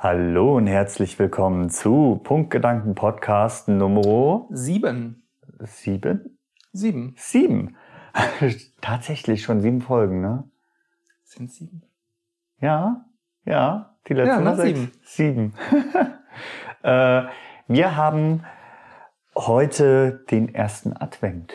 Hallo und herzlich willkommen zu Punktgedanken Podcast Nummer Sieben. sieben? Sieben. Sieben. Tatsächlich schon sieben Folgen, ne? Sind sieben? Ja, ja. Die letzten Ja, sechs. sieben. Sieben. äh, wir haben heute den ersten Advent.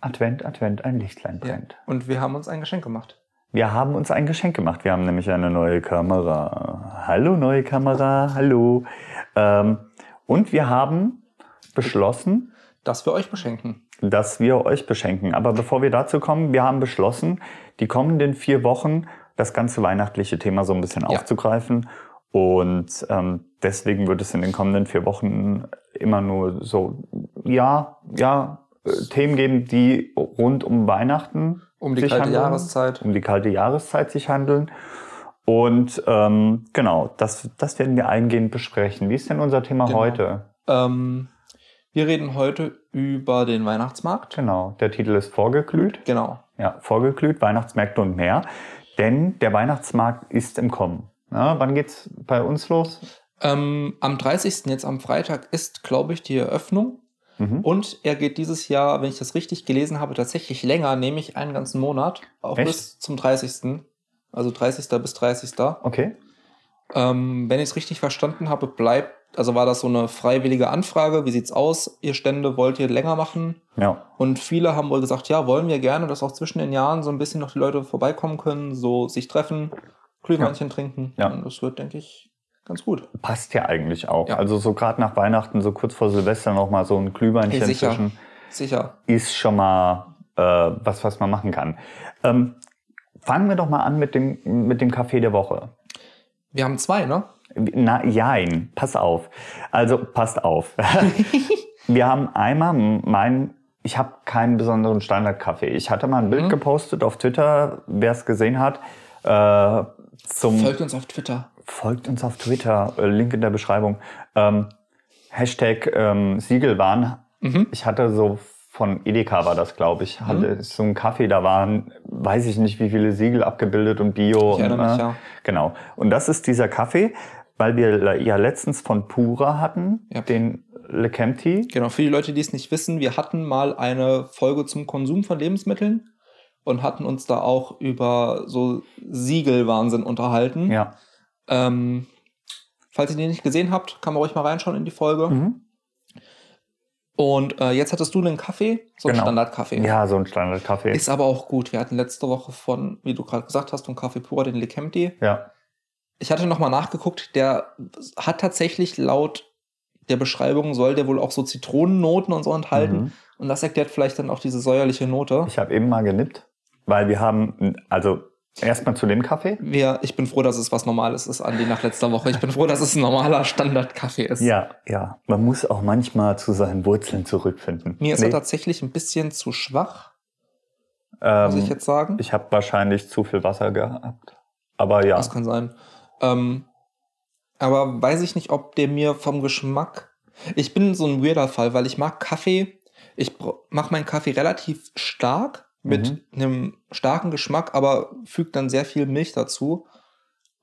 Advent, Advent, ein Lichtlein Ja. brennt. Und wir haben uns ein Geschenk gemacht. Wir haben uns ein Geschenk gemacht. Wir haben nämlich eine neue Kamera. Hallo, neue Kamera. Hallo. Ähm, und wir haben beschlossen, Das wir euch beschenken. dass wir euch beschenken. Aber bevor wir dazu kommen, wir haben beschlossen, die kommenden vier Wochen das ganze weihnachtliche Thema so ein bisschen Ja. aufzugreifen. Und ähm, deswegen wird es in den kommenden vier Wochen immer nur so, ja, ja, äh, Themen geben, die rund um Weihnachten Um die kalte handeln, Jahreszeit. um die kalte Jahreszeit sich handeln. Und ähm, genau, das, das werden wir eingehend besprechen. Wie ist denn unser Thema Genau. heute? Ähm, wir reden heute über den Weihnachtsmarkt. Genau, der Titel ist Vorgeglüht. Genau. Ja, vorgeglüht, Weihnachtsmärkte und mehr. Denn der Weihnachtsmarkt ist im Kommen. Ja, wann geht's bei uns los? Ähm, am 30. jetzt am Freitag ist, glaube ich, die Eröffnung. Mhm. Und er geht dieses Jahr, wenn ich das richtig gelesen habe, tatsächlich länger, nämlich einen ganzen Monat. Auch Echt? bis zum 30. Also 30. bis 30. Okay. Ähm, wenn ich es richtig verstanden habe, bleibt, also war das so eine freiwillige Anfrage, wie sieht's aus? Ihr Stände wollt ihr länger machen? Ja. Und viele haben wohl gesagt, ja, wollen wir gerne, dass auch zwischen den Jahren so ein bisschen noch die Leute vorbeikommen können, so sich treffen, Glühweinchen trinken. Ja. Und das wird, denke ich, ganz gut. Passt ja eigentlich auch. Ja. Also so gerade nach Weihnachten, so kurz vor Silvester noch mal so ein Glühweinchen Hey, sicher. zwischen Sicher. ist schon mal äh, was, was man machen kann. Ähm, fangen wir doch mal an mit dem, mit dem Café der Woche. Wir haben zwei, ne? Na, jein, pass auf. Also, passt auf. Wir haben einmal mein, ich habe keinen besonderen Standardkaffee. Ich hatte mal ein Bild Mhm. gepostet auf Twitter, wer es gesehen hat, äh, zum Folgt uns auf Twitter. Folgt uns auf Twitter, äh, Link in der Beschreibung. Ähm, Hashtag ähm, Siegelwahn. Mhm. Ich hatte so von Edeka war das, glaube ich, hatte so einen Kaffee, da waren, weiß ich nicht, wie viele Siegel abgebildet und Bio. Ich und, mich, äh, ja. Genau. Und das ist dieser Kaffee, weil wir ja letztens von Pura hatten, Ja. den Le Kempty. Genau, für die Leute, die es nicht wissen, wir hatten mal eine Folge zum Konsum von Lebensmitteln und hatten uns da auch über so Siegelwahnsinn unterhalten. Ja. Ähm, falls ihr den nicht gesehen habt, kann man ruhig mal reinschauen in die Folge. Mhm. Und äh, jetzt hattest du einen Kaffee, so einen Genau. Standardkaffee. Ja, so ein Standardkaffee. Ist aber auch gut. Wir hatten letzte Woche von, wie du gerade gesagt hast, von Kaffee Pura den Le Kempty. Ja. Ich hatte nochmal nachgeguckt, der hat tatsächlich laut der Beschreibung, soll der wohl auch so Zitronennoten und so enthalten. Mhm. Und das erklärt vielleicht dann auch diese säuerliche Note. Ich habe eben mal genippt, weil wir haben, also erstmal zu dem Kaffee. Wir, ich bin froh, dass es was Normales ist, Andi, nach letzter Woche. Ich bin froh, dass es ein normaler Standardkaffee ist. Ja, ja. Man muss auch manchmal zu seinen Wurzeln zurückfinden. Mir ist Nee, er tatsächlich ein bisschen zu schwach, ähm, muss ich jetzt sagen. ich habe wahrscheinlich zu viel Wasser gehabt. Aber ja. Das kann sein. Ähm, aber weiß ich nicht, ob der mir vom Geschmack. Ich bin so ein weirder Fall, weil ich mag Kaffee. Ich mache meinen Kaffee relativ stark mit Mhm. einem starken Geschmack, aber füge dann sehr viel Milch dazu.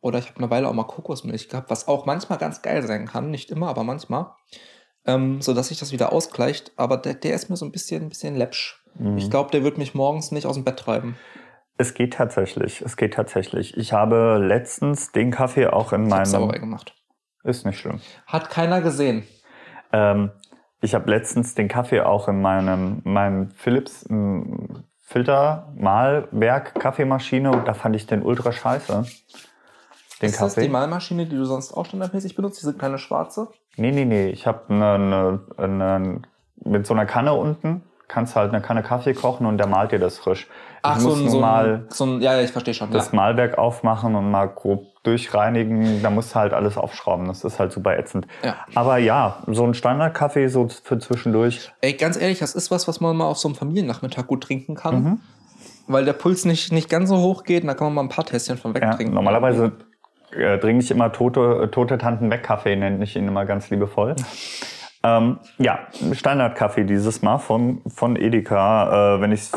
Oder ich habe eine Weile auch mal Kokosmilch gehabt, was auch manchmal ganz geil sein kann. Nicht immer, aber manchmal. Ähm, so dass sich das wieder ausgleicht. Aber der, der ist mir so ein bisschen, ein bisschen läppsch. Mhm. Ich glaube, der wird mich morgens nicht aus dem Bett treiben. Es geht tatsächlich. Es geht tatsächlich. Ich habe letztens den Kaffee auch in Ich meinem. gemacht. Ist nicht schlimm. Hat keiner gesehen. Ähm, ich habe letztens den Kaffee auch in meinem, meinem Philips ähm, Filter-Malwerk Kaffeemaschine und da fand ich den ultra scheiße. Den ist das Kaffee. die Malmaschine, die du sonst auch standardmäßig benutzt, diese kleine schwarze? Nee, nee, nee. Ich habe eine, eine, eine, mit so einer Kanne unten, kannst halt eine Kanne Kaffee kochen und der malt dir das frisch. Ach, ich so muss ein, so, mal ein, so ein, ja, ja, ich verstehe schon. das Ja. Malwerk aufmachen und mal grob durchreinigen. Da musst du halt alles aufschrauben. Das ist halt super ätzend. Ja. Aber ja, so ein Standardkaffee so für zwischendurch. Ey, ganz ehrlich, das ist was, was man mal auf so einem Familiennachmittag gut trinken kann, Mhm. weil der Puls nicht, nicht ganz so hoch geht und da kann man mal ein paar Tässchen von Ja, wegtrinken. normalerweise äh, trinke ich immer tote, tote Tanten weg Kaffee, nenne ich ihn immer ganz liebevoll. Ähm, ja, Standardkaffee dieses Mal von, von Edeka. Äh, wenn, ich's,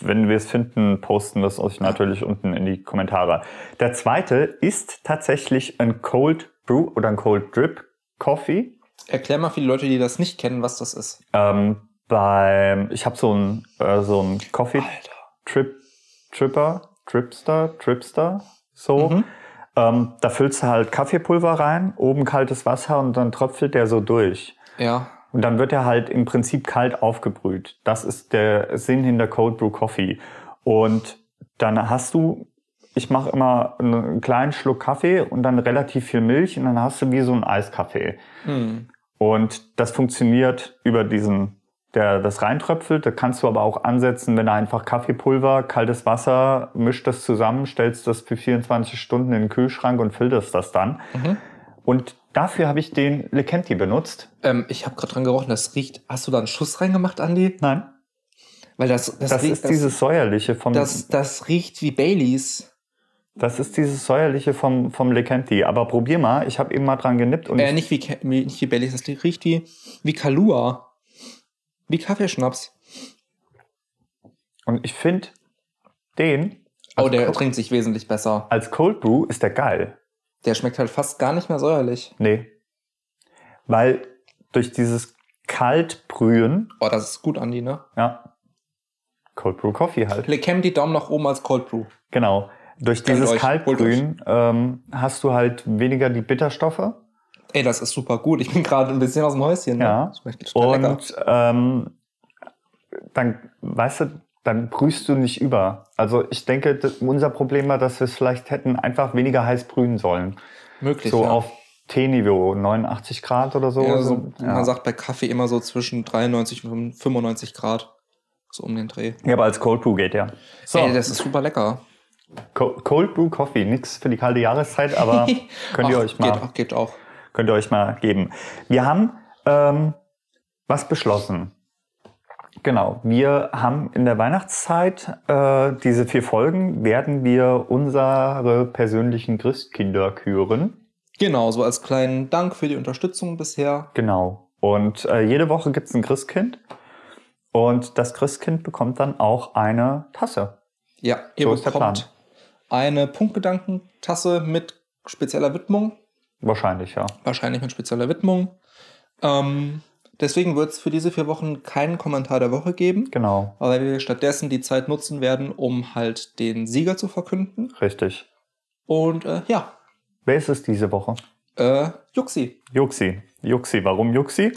wenn wir es finden, posten wir es euch natürlich unten in die Kommentare. Der zweite ist tatsächlich ein Cold Brew oder ein Cold Drip Coffee. Erklär mal für die Leute, die das nicht kennen, was das ist. Ähm, beim, ich habe so ein äh, so ein Coffee. Trip Tripper, Tripster, Tripster, so. Mhm. Ähm, da füllst du halt Kaffeepulver rein, oben kaltes Wasser und dann tröpfelt der so durch. Ja. Und dann wird er halt im Prinzip kalt aufgebrüht. Das ist der Sinn hinter Cold Brew Coffee. Und dann hast du, ich mache immer einen kleinen Schluck Kaffee und dann relativ viel Milch und dann hast du wie so einen Eiskaffee. Hm. Und das funktioniert über diesen, der das reintröpfelt. Da kannst du aber auch ansetzen, wenn du einfach Kaffeepulver, kaltes Wasser, mischt das zusammen, stellst das für 24 Stunden in den Kühlschrank und filterst das dann. Mhm. Und dafür habe ich den Lecenti benutzt. Ähm, ich habe gerade dran gerochen, das riecht. Hast du da einen Schuss reingemacht, Andi? Nein. Weil das, das, Das, riecht, ist dieses säuerliche vom, das, das riecht wie Baileys. das ist dieses säuerliche vom, vom Lecenti. Aber probier mal. Ich habe eben mal dran genippt und Äh, ich, nicht wie, nicht wie Baileys, das riecht wie, wie Kalua. Wie Kaffeeschnaps. und ich finde den Oh, der trinkt sich wesentlich besser. als Cold Brew ist der geil. Der schmeckt halt fast gar nicht mehr säuerlich. Nee. Weil durch dieses Kaltbrühen, Oh, das ist gut, Andi, ne? ja, Cold Brew Coffee halt. Lechem die Daumen nach oben als Cold Brew. Genau. Durch Gönnt dieses euch, Kaltbrühen ähm, hast du halt weniger die Bitterstoffe. Ey, das ist super gut. Ich bin gerade ein bisschen aus dem Häuschen. Ne? Ja. Schmeckt total lecker. Und ähm, dann, weißt du, dann brühst du nicht über. Also ich denke, unser Problem war, dass wir es vielleicht hätten einfach weniger heiß brühen sollen. Möglich, so ja. auf Teeniveau, 89 Grad oder so. ja, so so, ja. Man sagt bei Kaffee immer so zwischen 93 und 95 Grad. So um den Dreh. ja, aber als Cold Brew geht ja. So, Ey, das ist super lecker. Co- Cold Brew Coffee, nix für die kalte Jahreszeit, aber könnt ihr Ach, euch mal Geht, auch- geht auch. könnt ihr euch mal geben. Wir haben ähm, was beschlossen. Genau, wir haben in der Weihnachtszeit äh, diese vier Folgen werden wir unsere persönlichen Christkinder küren. Genau, so als kleinen Dank für die Unterstützung bisher. Genau. Und äh, jede Woche gibt es ein Christkind. Und das Christkind bekommt dann auch eine Tasse. Ja, ihr So ist der bekommt eine Punktgedankentasse mit spezieller Widmung. Wahrscheinlich, ja. Wahrscheinlich mit spezieller Widmung. Ähm, deswegen wird es für diese vier Wochen keinen Kommentar der Woche geben. Genau, Aber wir stattdessen die Zeit nutzen werden, um halt den Sieger zu verkünden. richtig. Und äh, ja, Wer ist es diese Woche? äh, Juxi. Juxi. Juxi, warum Juxi?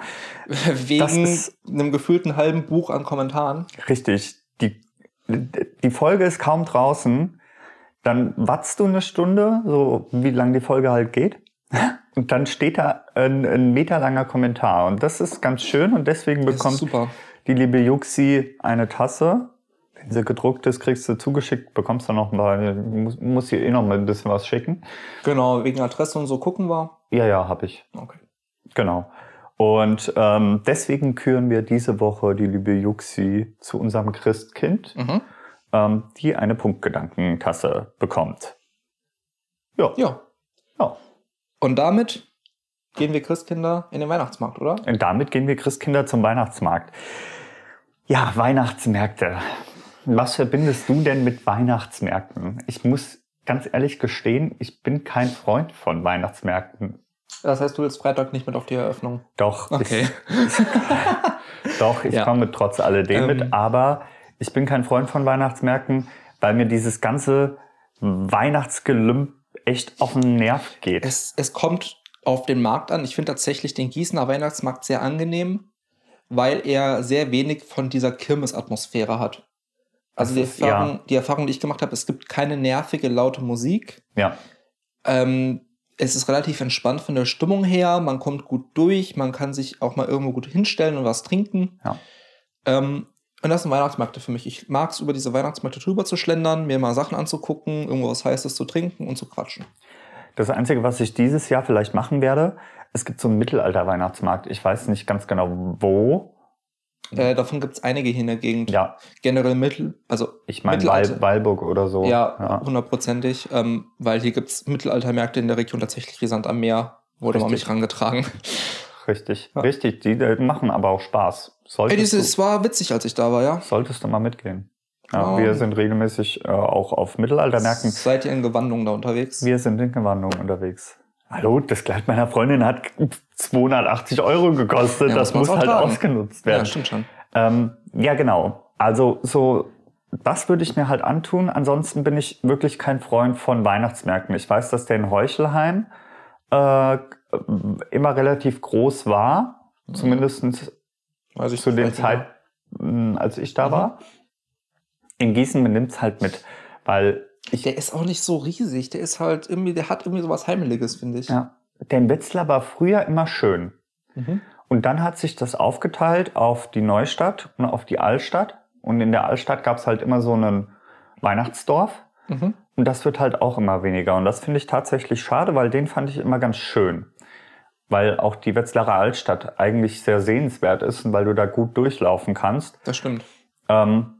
Wegen ist- einem gefühlten halben Buch an Kommentaren. Richtig. Die, die Folge ist kaum draußen. Dann watzt du eine Stunde, so wie lang die Folge halt geht. Und dann steht da ein, ein meterlanger Kommentar. Und das ist ganz schön. Und deswegen bekommt die liebe Juxi eine Tasse. Wenn sie gedruckt ist, kriegst du zugeschickt, bekommst du noch mal, muss, muss hier eh noch mal ein bisschen was schicken. Genau, wegen Adresse und so gucken wir. Ja, ja, habe ich. Okay. Genau. Und ähm, deswegen küren wir diese Woche die liebe Juxi zu unserem Christkind. Mhm. ähm, die eine Punktgedankentasse bekommt. Ja. Ja. ja. Und damit gehen wir Christkinder in den Weihnachtsmarkt, oder? Und damit gehen wir Christkinder zum Weihnachtsmarkt. Ja, Weihnachtsmärkte. Was verbindest du denn mit Weihnachtsmärkten? Ich muss ganz ehrlich gestehen, ich bin kein Freund von Weihnachtsmärkten. Das heißt, du willst Freitag nicht mit auf die Eröffnung. Doch, Okay. ich, doch, ich Ja. komme trotz alledem Ähm. mit, aber ich bin kein Freund von Weihnachtsmärkten, weil mir dieses ganze Weihnachtsgelümp echt auf den Nerv geht. Es, es kommt auf den Markt an. Ich finde tatsächlich den Gießener Weihnachtsmarkt sehr angenehm, weil er sehr wenig von dieser Kirmesatmosphäre hat. Also die Erfahrung, die Erfahrung, die ich gemacht habe, es gibt keine nervige, laute Musik. ja. Ähm, es ist relativ entspannt von der Stimmung her. Man kommt gut durch. Man kann sich auch mal irgendwo gut hinstellen und was trinken. Ja. Ähm, und das sind Weihnachtsmärkte für mich. Ich mag es, über diese Weihnachtsmärkte drüber zu schlendern, mir mal Sachen anzugucken, irgendwo was Heißes zu trinken und zu quatschen. Das Einzige, was ich dieses Jahr vielleicht machen werde, es gibt so einen Mittelalter-Weihnachtsmarkt. Ich weiß nicht ganz genau wo. Äh, davon gibt es einige hier in der Gegend. Ja, Generell Mittel, also ich meine Weilburg oder so. ja, hundertprozentig, ähm, weil hier gibt es Mittelaltermärkte in der Region tatsächlich wie Sand am Meer. Wurde Richtig. mich rangetragen. Richtig, Ja. richtig. Die machen aber auch Spaß. Ey, Solltest, dieses war witzig, als ich da war, ja. du, solltest du mal mitgehen. Ja, Oh. Wir sind regelmäßig äh, auch auf Mittelaltermärkten. Seid ihr in Gewandung da unterwegs? Wir sind in Gewandung unterwegs. Hallo, das Kleid meiner Freundin hat 280 Euro gekostet. Ja, das muss muss halt tragen. ausgenutzt Ja, werden. stimmt schon. Ähm, ja, genau. Also so, das würde ich mir halt antun. Ansonsten bin ich wirklich kein Freund von Weihnachtsmärkten. Ich weiß, dass der in Heuchelheim äh, immer relativ groß war. Zumindest Weiß ich zu den vielleicht sogar. Zeiten, als ich da Mhm. war. In Gießen nimmt es halt mit, weil ich, Der ist auch nicht so riesig. Der ist halt irgendwie, der hat irgendwie sowas Heimeliges, finde ich. ja, der Wetzlar war früher immer schön. Mhm. Und dann hat sich das aufgeteilt auf die Neustadt und auf die Altstadt. Und in der Altstadt gab es halt immer so einen Weihnachtsdorf. Mhm. Und das wird halt auch immer weniger. Und das finde ich tatsächlich schade, weil den fand ich immer ganz schön. Weil auch die Wetzlarer Altstadt eigentlich sehr sehenswert ist und weil du da gut durchlaufen kannst. Das stimmt. Ähm,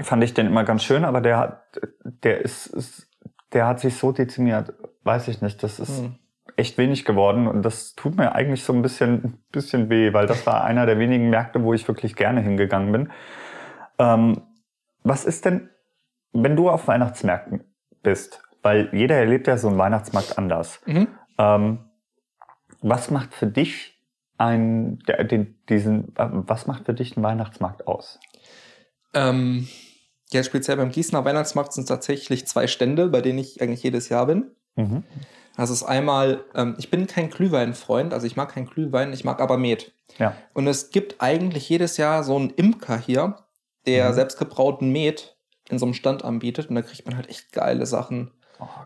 fand ich den immer ganz schön, aber der hat, der ist, ist der hat sich so dezimiert, weiß ich nicht. Das ist Mhm. echt wenig geworden und das tut mir eigentlich so ein bisschen, bisschen weh, weil das war einer der wenigen Märkte, wo ich wirklich gerne hingegangen bin. Ähm, was ist denn, wenn du auf Weihnachtsmärkten bist? Weil jeder erlebt ja so einen Weihnachtsmarkt anders. Mhm. Ähm, was macht für dich ein, den, diesen, was macht für dich einen Weihnachtsmarkt aus? Ähm, ja, speziell beim Gießener Weihnachtsmarkt sind es tatsächlich zwei Stände, bei denen ich eigentlich jedes Jahr bin. Mhm. Das ist einmal, ähm, ich bin kein Glühwein-Freund, also ich mag keinen Glühwein, ich mag aber Met. Ja. Und es gibt eigentlich jedes Jahr so einen Imker hier, der Mhm. selbstgebrauten Met in so einem Stand anbietet. Und da kriegt man halt echt geile Sachen.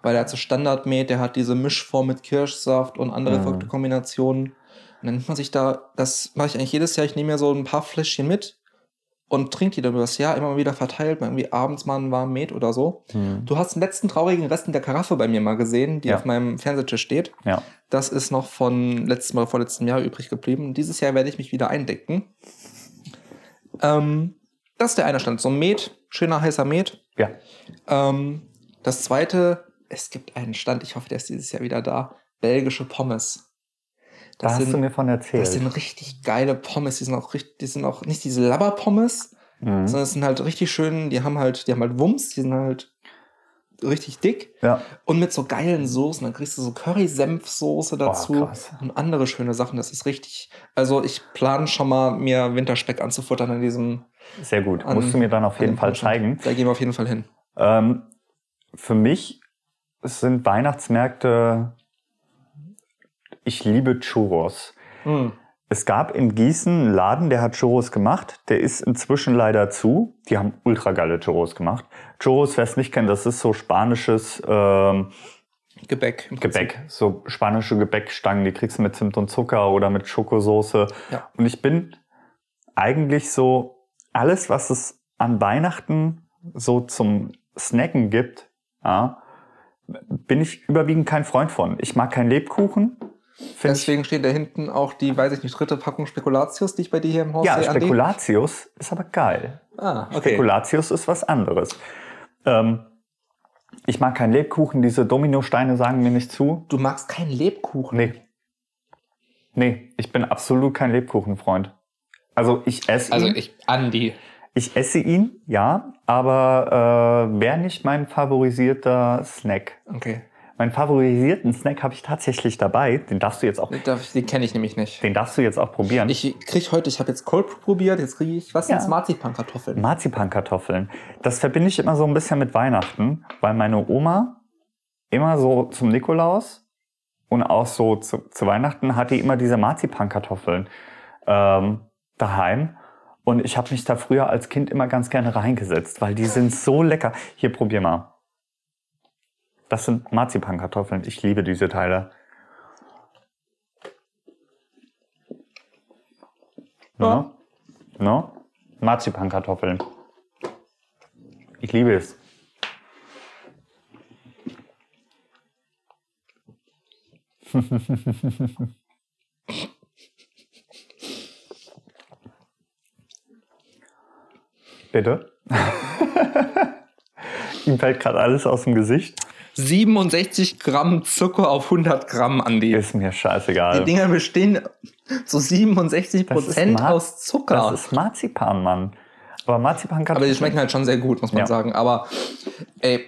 Weil er hat so Standardmet, der hat diese Mischform mit Kirschsaft und andere Mhm. verrückte Kombinationen. Und dann nimmt man sich da, das mache ich eigentlich jedes Jahr, ich nehme mir so ein paar Fläschchen mit und trinke die dann über das Jahr immer mal wieder verteilt, mal irgendwie abends mal einen warmen Met oder so. Mhm. Du hast den letzten traurigen Rest in der Karaffe bei mir mal gesehen, die Ja. auf meinem Fernsehtisch steht. Ja. Das ist noch von letztem Mal, vorletzten Jahr übrig geblieben. Dieses Jahr werde ich mich wieder eindecken. Ähm, das ist der eine Stand. So ein Met, schöner heißer Met. Ja. Ähm, das zweite, es gibt einen Stand, ich hoffe, der ist dieses Jahr wieder da. Belgische Pommes. Da Das hast sind, du mir von erzählt. das sind richtig geile Pommes. Die sind auch richtig, die sind auch nicht diese Labber-Pommes, mhm. sondern es sind halt richtig schön, die haben halt, die haben halt Wumms, die sind halt richtig dick Ja. und mit so geilen Soßen. Dann kriegst du so Curry-Senf-Soße dazu krass. und andere schöne Sachen. Das ist richtig. Also ich plane schon mal, mir Winterspeck anzufuttern in diesem. Sehr gut. An- Musst du mir dann auf jeden Fall zeigen. Da gehen wir auf jeden Fall hin. Ähm, für mich sind Weihnachtsmärkte, ich liebe Churros. Es gab in Gießen einen Laden, der hat Churros gemacht. Der ist inzwischen leider zu. Die haben ultra geile Churros gemacht. Churros, wer es nicht kennt, das ist so spanisches ähm, Gebäck. Gebäck. So spanische Gebäckstangen, die kriegst du mit Zimt und Zucker oder mit Schokosoße. Ja. Und ich bin eigentlich so, alles, was es an Weihnachten so zum Snacken gibt, ja, bin ich überwiegend kein Freund von. Ich mag keinen Lebkuchen. Deswegen steht da hinten auch die, weiß ich nicht, dritte Packung Spekulatius, die ich bei dir hier im Haus ja, sehe, Andi. Spekulatius ist aber geil. Ah, okay. Spekulatius ist was anderes. Ähm, ich mag keinen Lebkuchen. Diese Dominosteine sagen mir nicht zu. Du magst keinen Lebkuchen. Nee. Nee, ich bin absolut kein Lebkuchenfreund. Also ich esse Also ihn. ich, Andi. Ich esse ihn, ja, aber äh, wäre nicht mein favorisierter Snack. Okay. Meinen favorisierten Snack habe ich tatsächlich dabei. Den darfst du jetzt auch, Den, den kenne ich nämlich nicht. den darfst du jetzt auch probieren. Ich krieg heute, ich habe jetzt Cold Brew probiert, jetzt kriege ich, was Ja. sind Marzipankartoffeln? Marzipankartoffeln. Das verbinde ich immer so ein bisschen mit Weihnachten, weil meine Oma immer so zum Nikolaus und auch so zu, zu Weihnachten hat die immer diese Marzipankartoffeln ähm, daheim. Und ich habe mich da früher als Kind immer ganz gerne reingesetzt, weil die sind so lecker. Hier, probier mal. Das sind Marzipankartoffeln. Ich liebe diese Teile. No? No? Marzipankartoffeln. Ich liebe es. Bitte? Ihm fällt gerade alles aus dem Gesicht. 67 Gramm Zucker auf 100 Gramm, Andi. Ist mir scheißegal. Die Dinger bestehen zu 67 Das ist Prozent Mar- aus Zucker. Das ist Marzipan, Mann. Aber Marzipan Aber die schmecken halt schon sehr gut, muss man Ja. sagen. Aber ey,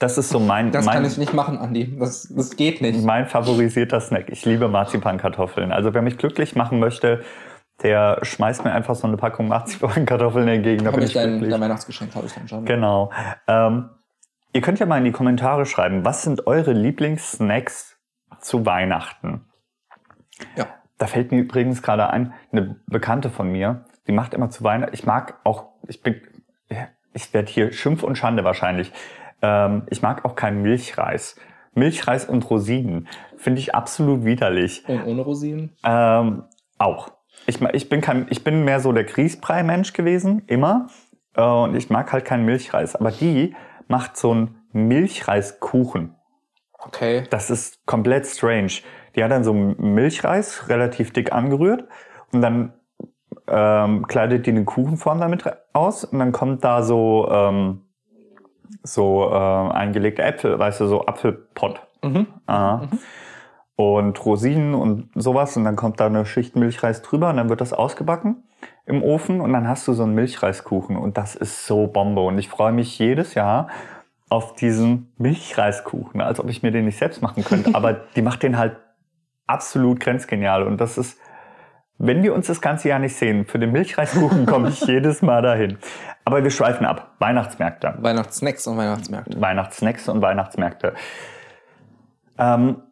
Das ist so mein, Das mein, kann ich nicht machen, Andi. Das, das geht nicht. mein favorisierter Snack. Ich liebe Marzipankartoffeln. Also wer mich glücklich machen möchte, der schmeißt mir einfach so eine Packung Marzipankartoffeln entgegen. Da bin ich ich dein, glücklich. dein Weihnachtsgeschenk, habe ich dann schon. Genau. Ähm, ihr könnt ja mal in die Kommentare schreiben, was sind eure Lieblingssnacks zu Weihnachten? Ja. Da fällt mir übrigens gerade ein, eine Bekannte von mir, die macht immer zu Weihnachten, ich mag auch, ich bin, ich werde hier Schimpf und Schande wahrscheinlich, ähm, ich mag auch keinen Milchreis. Milchreis und Rosinen finde ich absolut widerlich. Und ohne Rosinen? Ähm, auch. Ich, ich, bin kein, ich bin mehr so der Grießbrei-Mensch gewesen, immer. Äh, und ich mag halt keinen Milchreis. Aber die macht so einen Milchreiskuchen. Okay. Das ist komplett strange. Die hat dann so Milchreis relativ dick angerührt und dann ähm, kleidet die eine Kuchenform damit aus und dann kommt da so, ähm, so äh, eingelegte Äpfel, weißt du, so Apfelpott. Mhm. Aha. Und Rosinen und sowas. Und dann kommt da eine Schicht Milchreis drüber und dann wird das ausgebacken im Ofen und dann hast du so einen Milchreiskuchen. Und das ist so Bombe. Und ich freue mich jedes Jahr auf diesen Milchreiskuchen, als ob ich mir den nicht selbst machen könnte. Aber die macht den halt absolut grenzgenial. Und das ist, wenn wir uns das ganze Jahr nicht sehen, für den Milchreiskuchen komme ich jedes Mal dahin. Aber wir schweifen ab. Weihnachtsmärkte. Weihnachtssnacks und Weihnachtsmärkte. Weihnachtssnacks und Weihnachtsmärkte. Ähm,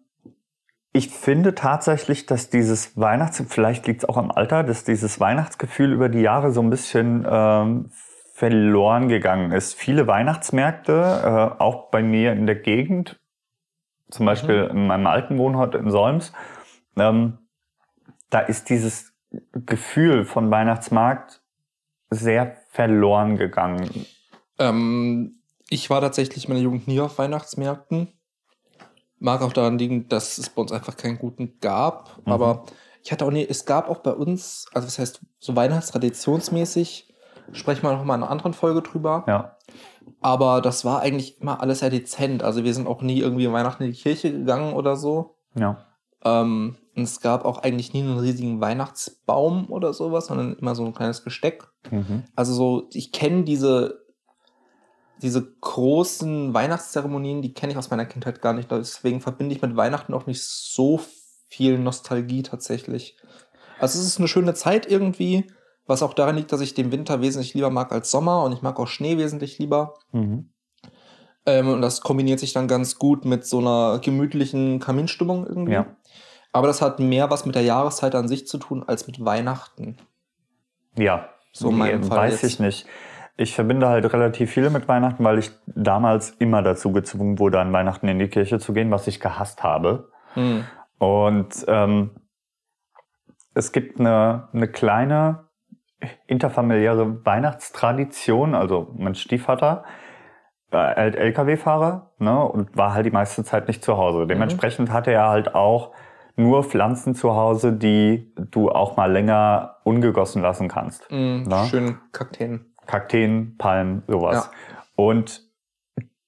ich finde tatsächlich, dass dieses Weihnachts, vielleicht liegt es auch am Alter, dass dieses Weihnachtsgefühl über die Jahre so ein bisschen ähm, verloren gegangen ist. Viele Weihnachtsmärkte, äh, auch bei mir in der Gegend, zum Beispiel in meinem alten Wohnort in Solms, ähm, da ist dieses Gefühl von Weihnachtsmarkt sehr verloren gegangen. Ähm, ich war tatsächlich in meiner Jugend nie auf Weihnachtsmärkten. Mag auch daran liegen, dass es bei uns einfach keinen guten gab. Mhm. Aber ich hatte auch nie, es gab auch bei uns, also was heißt so weihnachtstraditionsmäßig, sprechen wir noch mal in einer anderen Folge drüber. Ja. Aber das war eigentlich immer alles sehr dezent. Also wir sind auch nie irgendwie Weihnachten in die Kirche gegangen oder so. Ja. Ähm, und es gab auch eigentlich nie einen riesigen Weihnachtsbaum oder sowas, sondern immer so ein kleines Gesteck. Mhm. Also so, ich kenne diese, diese großen Weihnachtszeremonien, die kenne ich aus meiner Kindheit gar nicht. Deswegen verbinde ich mit Weihnachten auch nicht so viel Nostalgie tatsächlich. Also es ist eine schöne Zeit irgendwie, was auch daran liegt, dass ich den Winter wesentlich lieber mag als Sommer und ich mag auch Schnee wesentlich lieber. Mhm. Ähm, und das kombiniert sich dann ganz gut mit so einer gemütlichen Kaminstimmung irgendwie. Ja. Aber das hat mehr was mit der Jahreszeit an sich zu tun als mit Weihnachten. Ja, So in meinem Nee, Fall weiß jetzt. ich nicht. Ich verbinde halt relativ viel mit Weihnachten, weil ich damals immer dazu gezwungen wurde, an Weihnachten in die Kirche zu gehen, was ich gehasst habe. Hm. Und ähm, es gibt eine, eine kleine interfamiliäre Weihnachtstradition. Also mein Stiefvater, äh, halt LKW-Fahrer ne, und war halt die meiste Zeit nicht zu Hause. Dementsprechend hatte er halt auch nur Pflanzen zu Hause, die du auch mal länger ungegossen lassen kannst. Hm, Na? schön Kakteen. Kakteen, Palmen, sowas. Ja. Und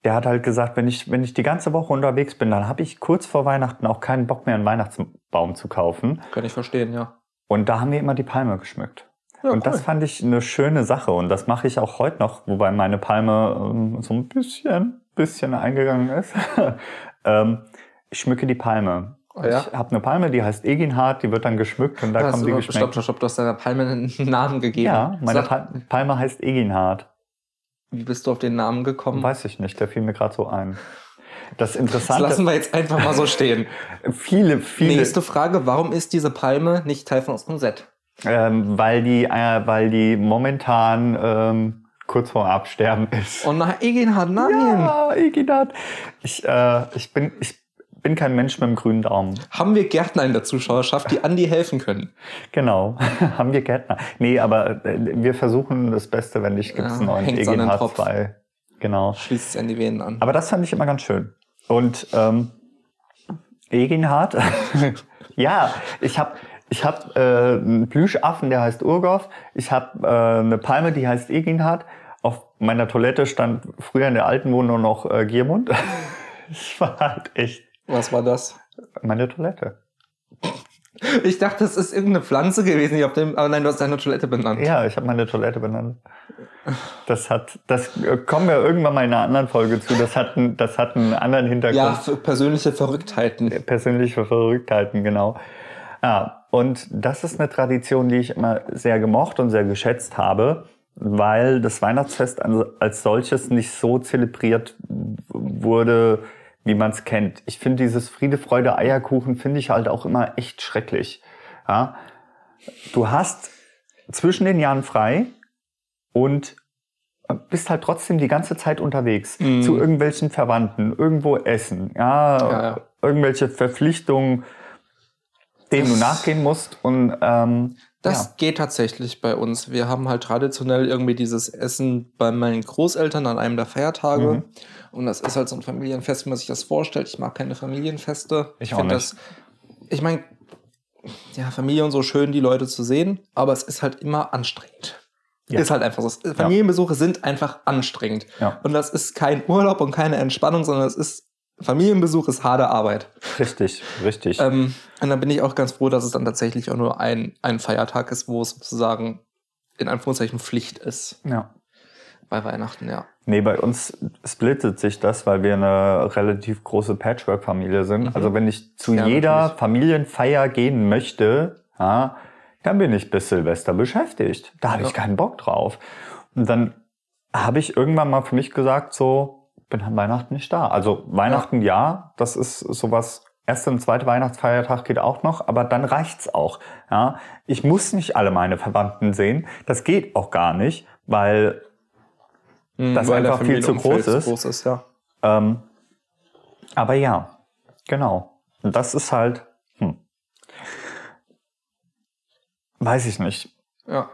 der hat halt gesagt, wenn ich, wenn ich die ganze Woche unterwegs bin, dann habe ich kurz vor Weihnachten auch keinen Bock mehr, einen Weihnachtsbaum zu kaufen. Kann ich verstehen, ja. Und da haben wir immer die Palme geschmückt. Ja, und das cool. fand ich eine schöne Sache. Und das mache ich auch heute noch, wobei meine Palme ähm, so ein bisschen, bisschen eingegangen ist. ähm, ich schmücke die Palme. Ja? Ich habe eine Palme, die heißt Eginhard, die wird dann geschmückt und da Hast kommen die geschmeckt. Stopp, stopp, stopp, du hast deiner Palme einen Namen gegeben. Ja, meine Sag, Pal Palme heißt Eginhard. wie bist du auf den Namen gekommen? Weiß ich nicht, der fiel mir gerade so ein. Das Das Interessante, lassen wir jetzt einfach mal so stehen. viele, viele, Nächste Frage, warum ist diese Palme nicht Teil von unserem Set? ähm, weil die, äh, weil die momentan ähm, kurz vor Absterben ist. Oh nein, Eginhard, nein! ja, Eginat. Ich, äh, ich bin, ich bin kein Mensch mit einem grünen Daumen. Haben wir Gärtner in der Zuschauerschaft, die Andi helfen können? Genau, haben wir Gärtner. Nee, aber äh, wir versuchen das Beste, wenn nicht, gibt es Ja, einen neuen an den Eginhard Tropf. 2. Genau. Schließt es an die Venen an. Aber das fand ich immer ganz schön. Und ähm, Eginhard, ja, ich habe ich hab, äh, einen Plüschaffen, der heißt Urgoff. Ich habe äh, eine Palme, die heißt Eginhard. Auf meiner Toilette stand früher in der alten Wohnung noch äh, Giermund. Das war halt echt Was war das? meine Toilette. Ich dachte, das ist irgendeine Pflanze gewesen, die auf dem, aber nein, du hast deine Toilette benannt. Ja, ich habe meine Toilette benannt. Das hat, das äh, kommen wir irgendwann mal in einer anderen Folge zu. Das hat, einen- das hat einen anderen Hintergrund. Ja, für persönliche Verrücktheiten. persönliche Verrücktheiten, genau. Ja, und das ist eine Tradition, die ich immer sehr gemocht und sehr geschätzt habe, weil das Weihnachtsfest als solches nicht so zelebriert wurde, wie man es kennt. Ich finde dieses Friede, Freude, Eierkuchen finde ich halt auch immer echt schrecklich. Ja? Du hast zwischen den Jahren frei und bist halt trotzdem die ganze Zeit unterwegs Mhm. zu irgendwelchen Verwandten, irgendwo essen, ja, Ja, ja. irgendwelche Verpflichtungen, denen du nachgehen musst und ähm, Das geht tatsächlich bei uns. Wir haben halt traditionell irgendwie dieses Essen bei meinen Großeltern an einem der Feiertage. Mhm. Und das ist halt so ein Familienfest, wie man sich das vorstellt. Ich mag keine Familienfeste. Ich auch find nicht. das. Ich meine, ja, Familie und so schön, die Leute zu sehen, aber es ist halt immer anstrengend. Ja. Ist halt einfach so. Familienbesuche sind einfach anstrengend. Ja. Und das ist kein Urlaub und keine Entspannung, sondern es ist Familienbesuch ist harte Arbeit. richtig, richtig. Ähm, und dann bin ich auch ganz froh, dass es dann tatsächlich auch nur ein, ein Feiertag ist, wo es sozusagen in Anführungszeichen Pflicht ist. ja. Bei Weihnachten, ja. Nee, bei uns splittet sich das, weil wir eine relativ große Patchwork-Familie sind. Mhm. Also wenn ich zu Ja, jeder natürlich. Familienfeier gehen möchte, ja, dann bin ich bis Silvester beschäftigt. Da habe ich Ja. keinen Bock drauf. Und dann habe ich irgendwann mal für mich gesagt, so, bin an Weihnachten nicht da. Also Weihnachten ja, das ist sowas, erste und zweite Weihnachtsfeiertag geht auch noch, aber dann reicht's auch. Ja, ich muss nicht alle meine Verwandten sehen. Das geht auch gar nicht, weil Das Weil einfach viel zu groß ist. groß ist, ja. Ähm, aber ja, genau. Und das ist halt, hm. weiß ich nicht. ja.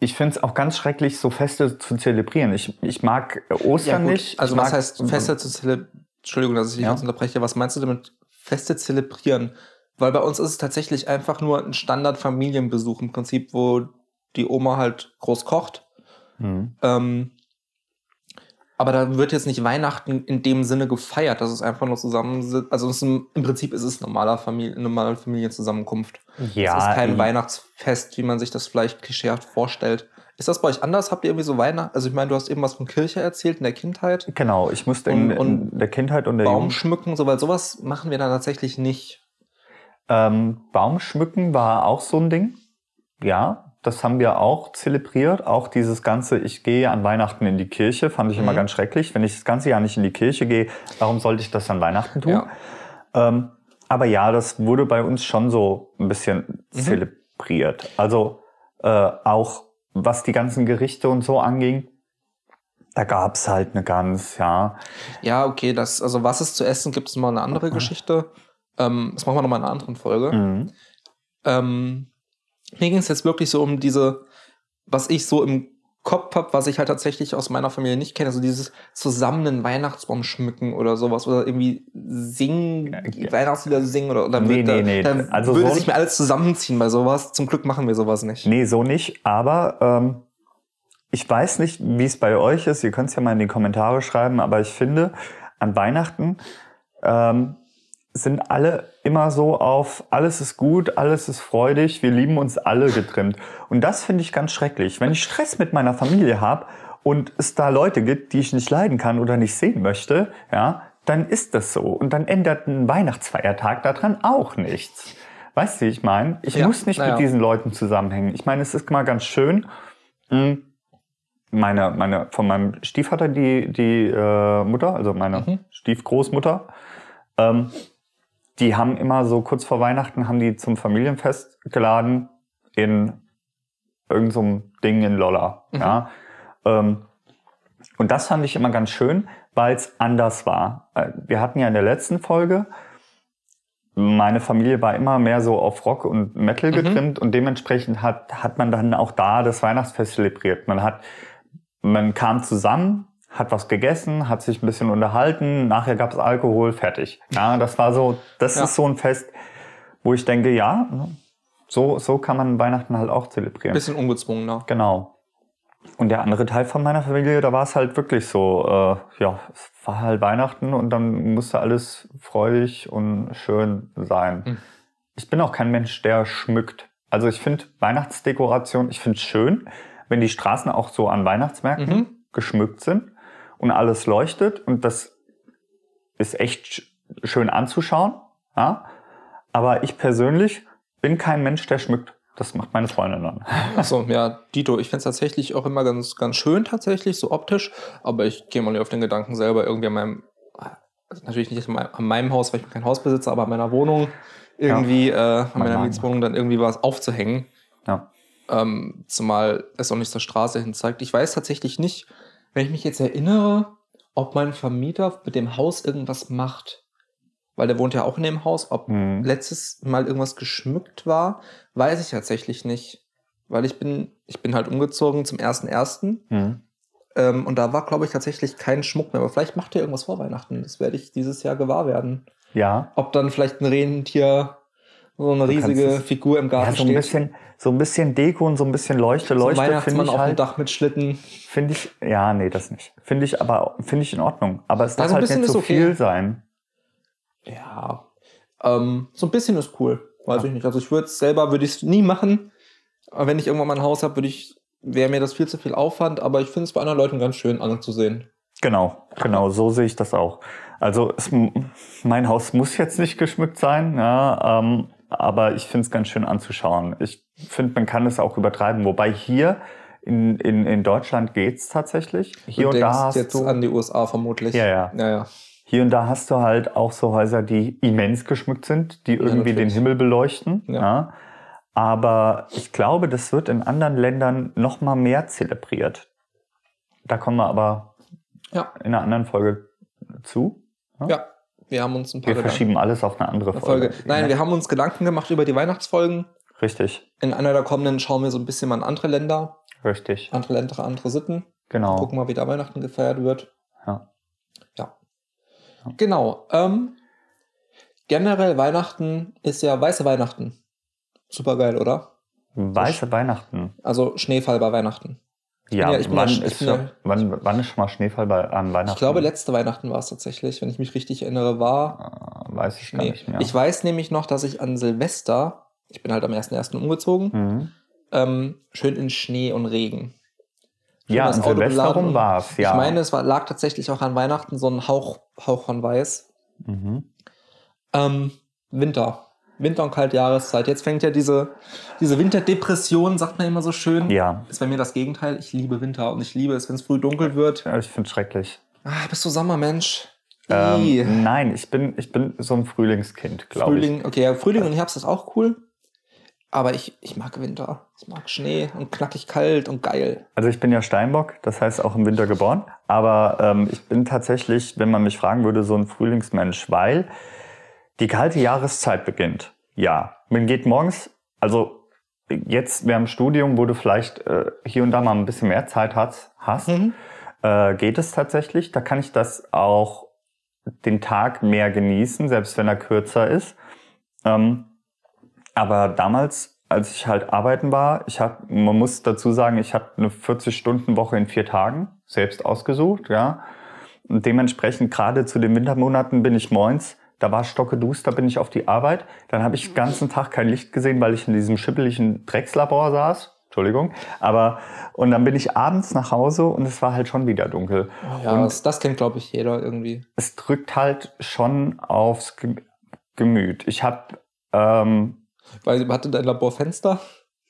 Ich finde es auch ganz schrecklich, so Feste zu zelebrieren. Ich, ich mag Ostern gut. nicht. Also was heißt Feste zu zelebrieren? Entschuldigung, dass ich dich Ja. jetzt unterbreche. Was meinst du damit Feste zelebrieren? Weil bei uns ist es tatsächlich einfach nur ein Standard-Familienbesuch im Prinzip, wo die Oma halt groß kocht. Hm. Ähm, aber da wird jetzt nicht Weihnachten in dem Sinne gefeiert, dass es einfach nur zusammen Also ist im Prinzip ist es normaler Familie, normale Familienzusammenkunft. Ja, es ist kein Weihnachtsfest, wie man sich das vielleicht klischeehaft vorstellt. Ist das bei euch anders? Habt ihr irgendwie so Weihnachten? Also ich meine, du hast eben was von Kirche erzählt in der Kindheit. Genau, ich musste in, in der Kindheit und der Baum Jugend. schmücken, so, weil sowas machen wir dann tatsächlich nicht. Ähm, Baumschmücken war auch so ein Ding. Ja, das haben wir auch zelebriert. Auch dieses ganze, ich gehe an Weihnachten in die Kirche, fand ich immer Mhm. ganz schrecklich. Wenn ich das ganze Jahr nicht in die Kirche gehe, warum sollte ich das an Weihnachten tun? Ja. Ähm, aber ja, das wurde bei uns schon so ein bisschen Mhm. zelebriert. Also äh, auch was die ganzen Gerichte und so anging, da gab's halt eine ganz, ja. Ja, okay, das, also was es zu essen gibt, ist mal eine andere Geschichte. Ähm, das machen wir nochmal in einer anderen Folge. Mhm. Ähm, mir ging es jetzt wirklich so um diese, was ich so im Kopf habe, was ich halt tatsächlich aus meiner Familie nicht kenne, so dieses zusammen einen Weihnachtsbaum schmücken oder sowas oder irgendwie singen, Ja. Weihnachtslieder singen oder, oder Nee, nee, nee. dann Also würde so- sich mir alles zusammenziehen bei sowas. Zum Glück machen wir sowas nicht. Nee, so nicht. Aber ähm, ich weiß nicht, wie es bei euch ist. Ihr könnt es ja mal in die Kommentare schreiben. Aber ich finde, an Weihnachten ähm, sind alle immer so auf alles ist gut, alles ist freudig, wir lieben uns alle getrimmt. Und das finde ich ganz schrecklich. Wenn ich Stress mit meiner Familie habe und es da Leute gibt, die ich nicht leiden kann oder nicht sehen möchte, ja, dann ist das so. Und dann ändert ein Weihnachtsfeiertag daran auch nichts. Weißt du, ich meine? Ich Ja, muss nicht naja. mit diesen Leuten zusammenhängen. Ich meine, es ist mal ganz schön. mh, Meine, meine, von meinem Stiefvater, die, die äh, Mutter, also meine Mhm. Stiefgroßmutter, ähm, die haben immer so kurz vor Weihnachten haben die zum Familienfest geladen in irgendeinem so Ding in Lolla. Mhm. Ja. Ähm, und das fand ich immer ganz schön, weil es anders war. Äh, Wir hatten ja in der letzten Folge, meine Familie war immer mehr so auf Rock und Metal Mhm. getrimmt und dementsprechend hat, hat man dann auch da das Weihnachtsfest zelebriert. Man hat, man kam zusammen, hat was gegessen, hat sich ein bisschen unterhalten, nachher gab es Alkohol, fertig. Ja, das war so, das Ja. ist so ein Fest, wo ich denke, ja, ne, so, so kann man Weihnachten halt auch zelebrieren. Bisschen ungezwungener. Genau. Und der andere Teil von meiner Familie, da war es halt wirklich so, äh, ja, es war halt Weihnachten und dann musste alles freudig und schön sein. Mhm. ich bin auch kein Mensch, der schmückt. Also ich finde Weihnachtsdekoration, ich finde es schön, wenn die Straßen auch so an Weihnachtsmärkten Mhm. geschmückt sind und alles leuchtet und das ist echt sch- schön anzuschauen. Ja? Aber ich persönlich bin kein Mensch, der schmückt. Das macht meine Freundin dann. Achso, ja, Dito, ich finde es tatsächlich auch immer ganz, ganz schön, tatsächlich, so optisch. Aber ich gehe mal nicht auf den Gedanken selber irgendwie an meinem, also natürlich nicht an meinem, Haus, weil ich kein Hausbesitzer, aber an meiner Wohnung irgendwie, äh, an meiner. Mietswohnung dann irgendwie was aufzuhängen. Ja. Ähm, zumal es auch nicht zur Straße hin zeigt. Ich weiß tatsächlich nicht, wenn ich mich jetzt erinnere, ob mein Vermieter mit dem Haus irgendwas macht. Weil der wohnt ja auch in dem Haus. Ob Hm. letztes Mal irgendwas geschmückt war, weiß ich tatsächlich nicht. Weil ich bin, ich bin halt umgezogen zum 1.1. Hm. Ähm, und da war, glaube ich, tatsächlich kein Schmuck mehr. Aber vielleicht macht er irgendwas vor Weihnachten. Das werde ich dieses Jahr gewahr werden. Ja. Ob dann vielleicht ein Rentier, so eine riesige es- Figur im Garten ja, so ein steht. bisschen, so ein bisschen Deko und so ein bisschen Leuchte, so Leuchte finde Weihnachtsmann ich auf dem halt, Dach mit Schlitten. finde ich, ja, nee, das nicht. Finde ich aber, finde ich in Ordnung. Aber es darf so ein halt nicht ist so okay. viel sein. Ja, ähm, so ein bisschen ist cool. Weiß Ja. ich nicht. Also ich würde es selber, würde ich es nie machen. Aber wenn ich irgendwann mal ein Haus habe, würde ich, wäre mir das viel zu viel Aufwand. Aber ich finde es bei anderen Leuten ganz schön anzusehen. Genau, genau, so sehe ich das auch. Also es, mein Haus muss jetzt nicht geschmückt sein, ja, ähm, aber ich finde es ganz schön anzuschauen. Ich finde, man kann es auch übertreiben. Wobei hier in, in, in Deutschland geht's tatsächlich. Hier du und da hast jetzt du, an die USA vermutlich. Ja, ja. ja, ja. hier und da hast du halt auch so Häuser, die immens geschmückt sind, die irgendwie den natürlich. Himmel beleuchten. Ja. Ja. Aber ich glaube, das wird in anderen Ländern noch mal mehr zelebriert. Da kommen wir aber Ja. in einer anderen Folge zu. Ja, wir haben uns ein paar Wir verschieben alles auf eine andere Gedanken- Folge. Folge. Nein, wir haben uns Gedanken gemacht über die Weihnachtsfolgen. Richtig, In einer der kommenden schauen wir so ein bisschen mal in andere Länder, richtig. andere Länder, andere Sitten. Genau. Gucken mal, wie da Weihnachten gefeiert wird. Ja. Ja. Genau. Ähm, generell Weihnachten ist ja weiße Weihnachten. Super geil, oder? Weiße Weihnachten. Also Schneefall bei Weihnachten. Ja, ja- ich bin wann, ich ist, bin ja- wann, wann ist schon mal Schneefall bei, an Weihnachten? Ich glaube, letzte Weihnachten war es tatsächlich, wenn ich mich richtig erinnere, war Äh, Weiß ich gar Schnee. nicht mehr. Ich weiß nämlich noch, dass ich an Silvester, ich bin halt am 1.1. umgezogen, mhm. ähm, schön in Schnee und Regen. Schön Ja, das an Auto Silvester rum war es, ja. Ich meine, es war, lag tatsächlich auch an Weihnachten so ein Hauch, Hauch von Weiß. mhm. Ähm, Winter. Winter und kalte Jahreszeit. Jetzt fängt ja diese, diese Winterdepression, sagt man immer so schön. Ja, Ist bei mir das Gegenteil. Ich liebe Winter und ich liebe es, wenn es früh dunkel wird. ja, ich finde es schrecklich. Ah, bist du Sommermensch? Ähm, nein, ich bin, ich bin so ein Frühlingskind, glaube ich. Frühling, okay, ja, Frühling und Herbst ist auch cool. Aber ich, ich mag Winter. Ich mag Schnee und knackig kalt und geil. Also ich bin ja Steinbock, das heißt auch im Winter geboren. Aber ähm, ich bin tatsächlich, wenn man mich fragen würde, so ein Frühlingsmensch, weil die kalte Jahreszeit beginnt. Ja, man geht morgens, also jetzt während dem Studium, wo du vielleicht äh, hier und da mal ein bisschen mehr Zeit hast, hast Mhm. äh, geht es tatsächlich. Da kann ich das auch den Tag mehr genießen, selbst wenn er kürzer ist. Ähm, aber damals, als ich halt arbeiten war, ich hab, man muss dazu sagen, ich habe eine 40-Stunden-Woche in vier Tagen selbst ausgesucht, ja. Und dementsprechend gerade zu den Wintermonaten bin ich moins. Da war stockeduster, bin ich auf die Arbeit. Dann habe ich den ganzen Tag kein Licht gesehen, weil ich in diesem schippeligen Dreckslabor saß. Entschuldigung. Aber, und dann bin ich abends nach Hause und es war halt schon wieder dunkel. Ja, und das, das kennt, glaube ich, jeder irgendwie. es drückt halt schon aufs Ge Gemüt. Ich habe, ähm, Weil hatte dein Labor Fenster?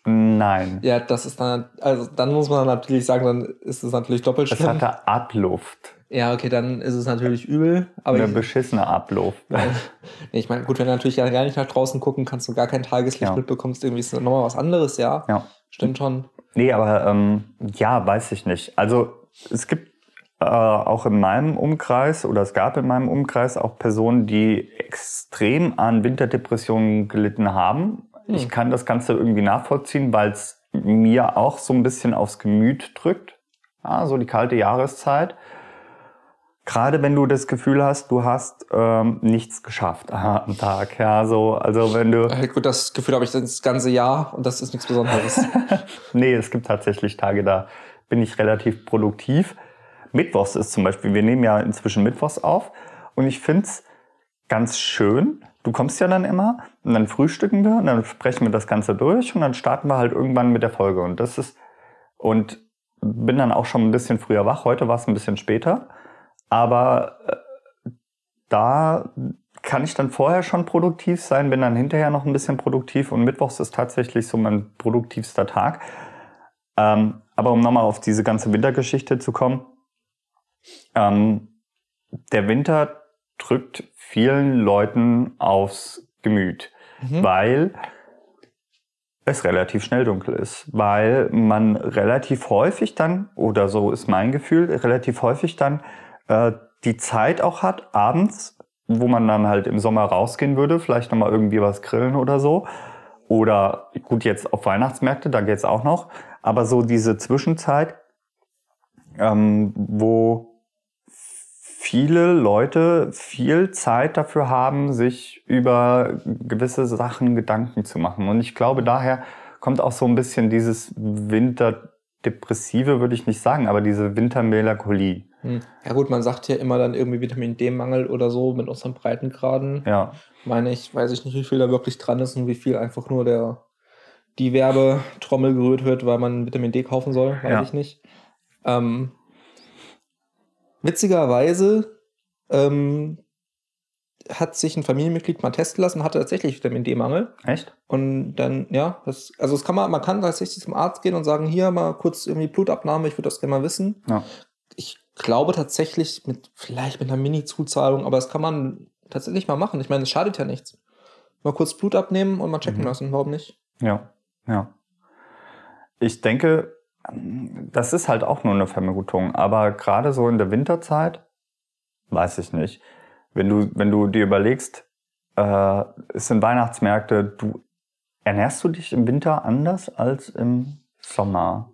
nein, Ja, das ist dann, also dann muss man natürlich sagen, dann ist es natürlich doppelt es schlimm. hatte Abluft. Ja, okay, dann ist es natürlich übel. Aber eine ich, beschissene nee, ich meine, gut, wenn du natürlich gar nicht nach draußen gucken kannst und gar kein Tageslicht Ja. mitbekommst, irgendwie ist das nochmal was anderes, ja. Ja. Stimmt schon. Nee, aber ähm, ja, weiß ich nicht. Also es gibt äh, auch in meinem Umkreis oder es gab in meinem Umkreis auch Personen, die extrem an Winterdepressionen gelitten haben. Hm. Ich kann das Ganze irgendwie nachvollziehen, weil es mir auch so ein bisschen aufs Gemüt drückt. Ja, so die kalte Jahreszeit. Gerade wenn du das Gefühl hast, du hast ähm, nichts geschafft am Tag. Ja, so, also wenn du. Äh, gut, das Gefühl habe ich das ganze Jahr und das ist nichts Besonderes. Nee, es gibt tatsächlich Tage, da bin ich relativ produktiv. Mittwochs ist zum Beispiel, wir nehmen ja inzwischen Mittwochs auf und ich find's ganz schön, du kommst ja dann immer und dann frühstücken wir und dann sprechen wir das Ganze durch und dann starten wir halt irgendwann mit der Folge. Und das ist, und bin dann auch schon ein bisschen früher wach. Heute war es ein bisschen später. Aber äh, da kann ich dann vorher schon produktiv sein, bin dann hinterher noch ein bisschen produktiv und Mittwochs ist tatsächlich so mein produktivster Tag. Ähm, aber um nochmal auf diese ganze Wintergeschichte zu kommen, ähm, der Winter drückt vielen Leuten aufs Gemüt, mhm. weil es relativ schnell dunkel ist, weil man relativ häufig dann, oder so ist mein Gefühl, relativ häufig dann äh, die Zeit auch hat, abends, wo man dann halt im Sommer rausgehen würde, vielleicht nochmal irgendwie was grillen oder so. Oder gut, jetzt auf Weihnachtsmärkte, da geht's auch noch. Aber so diese Zwischenzeit, ähm, wo viele Leute viel Zeit dafür haben, sich über gewisse Sachen Gedanken zu machen. Und ich glaube, daher kommt auch so ein bisschen dieses Winterdepressive, würde ich nicht sagen, aber diese Wintermelancholie. Hm. Ja gut, man sagt ja immer dann irgendwie Vitamin D-Mangel oder so mit unseren Breitengraden. Ja. Meine ich, weiß ich nicht, wie viel da wirklich dran ist und wie viel einfach nur der die Werbetrommel gerührt wird, weil man Vitamin D kaufen soll, weiß ja. ich nicht. Ähm, Witzigerweise ähm, hat sich ein Familienmitglied mal testen lassen, hatte tatsächlich Vitamin D-Mangel. Echt? Und dann, ja, das, also es kann man, man kann tatsächlich zum Arzt gehen und sagen, hier mal kurz irgendwie Blutabnahme, ich würde das gerne mal wissen. Ja. Ich glaube tatsächlich mit, vielleicht mit einer Mini-Zuzahlung, aber das kann man tatsächlich mal machen. Ich meine, es schadet ja nichts. Mal kurz Blut abnehmen und mal checken mhm. lassen, warum nicht? Ja, ja. Ich denke, das ist halt auch nur eine Vermutung. Aber gerade so in der Winterzeit, weiß ich nicht. Wenn du, wenn du dir überlegst, äh, es sind Weihnachtsmärkte, du ernährst du dich im Winter anders als im Sommer?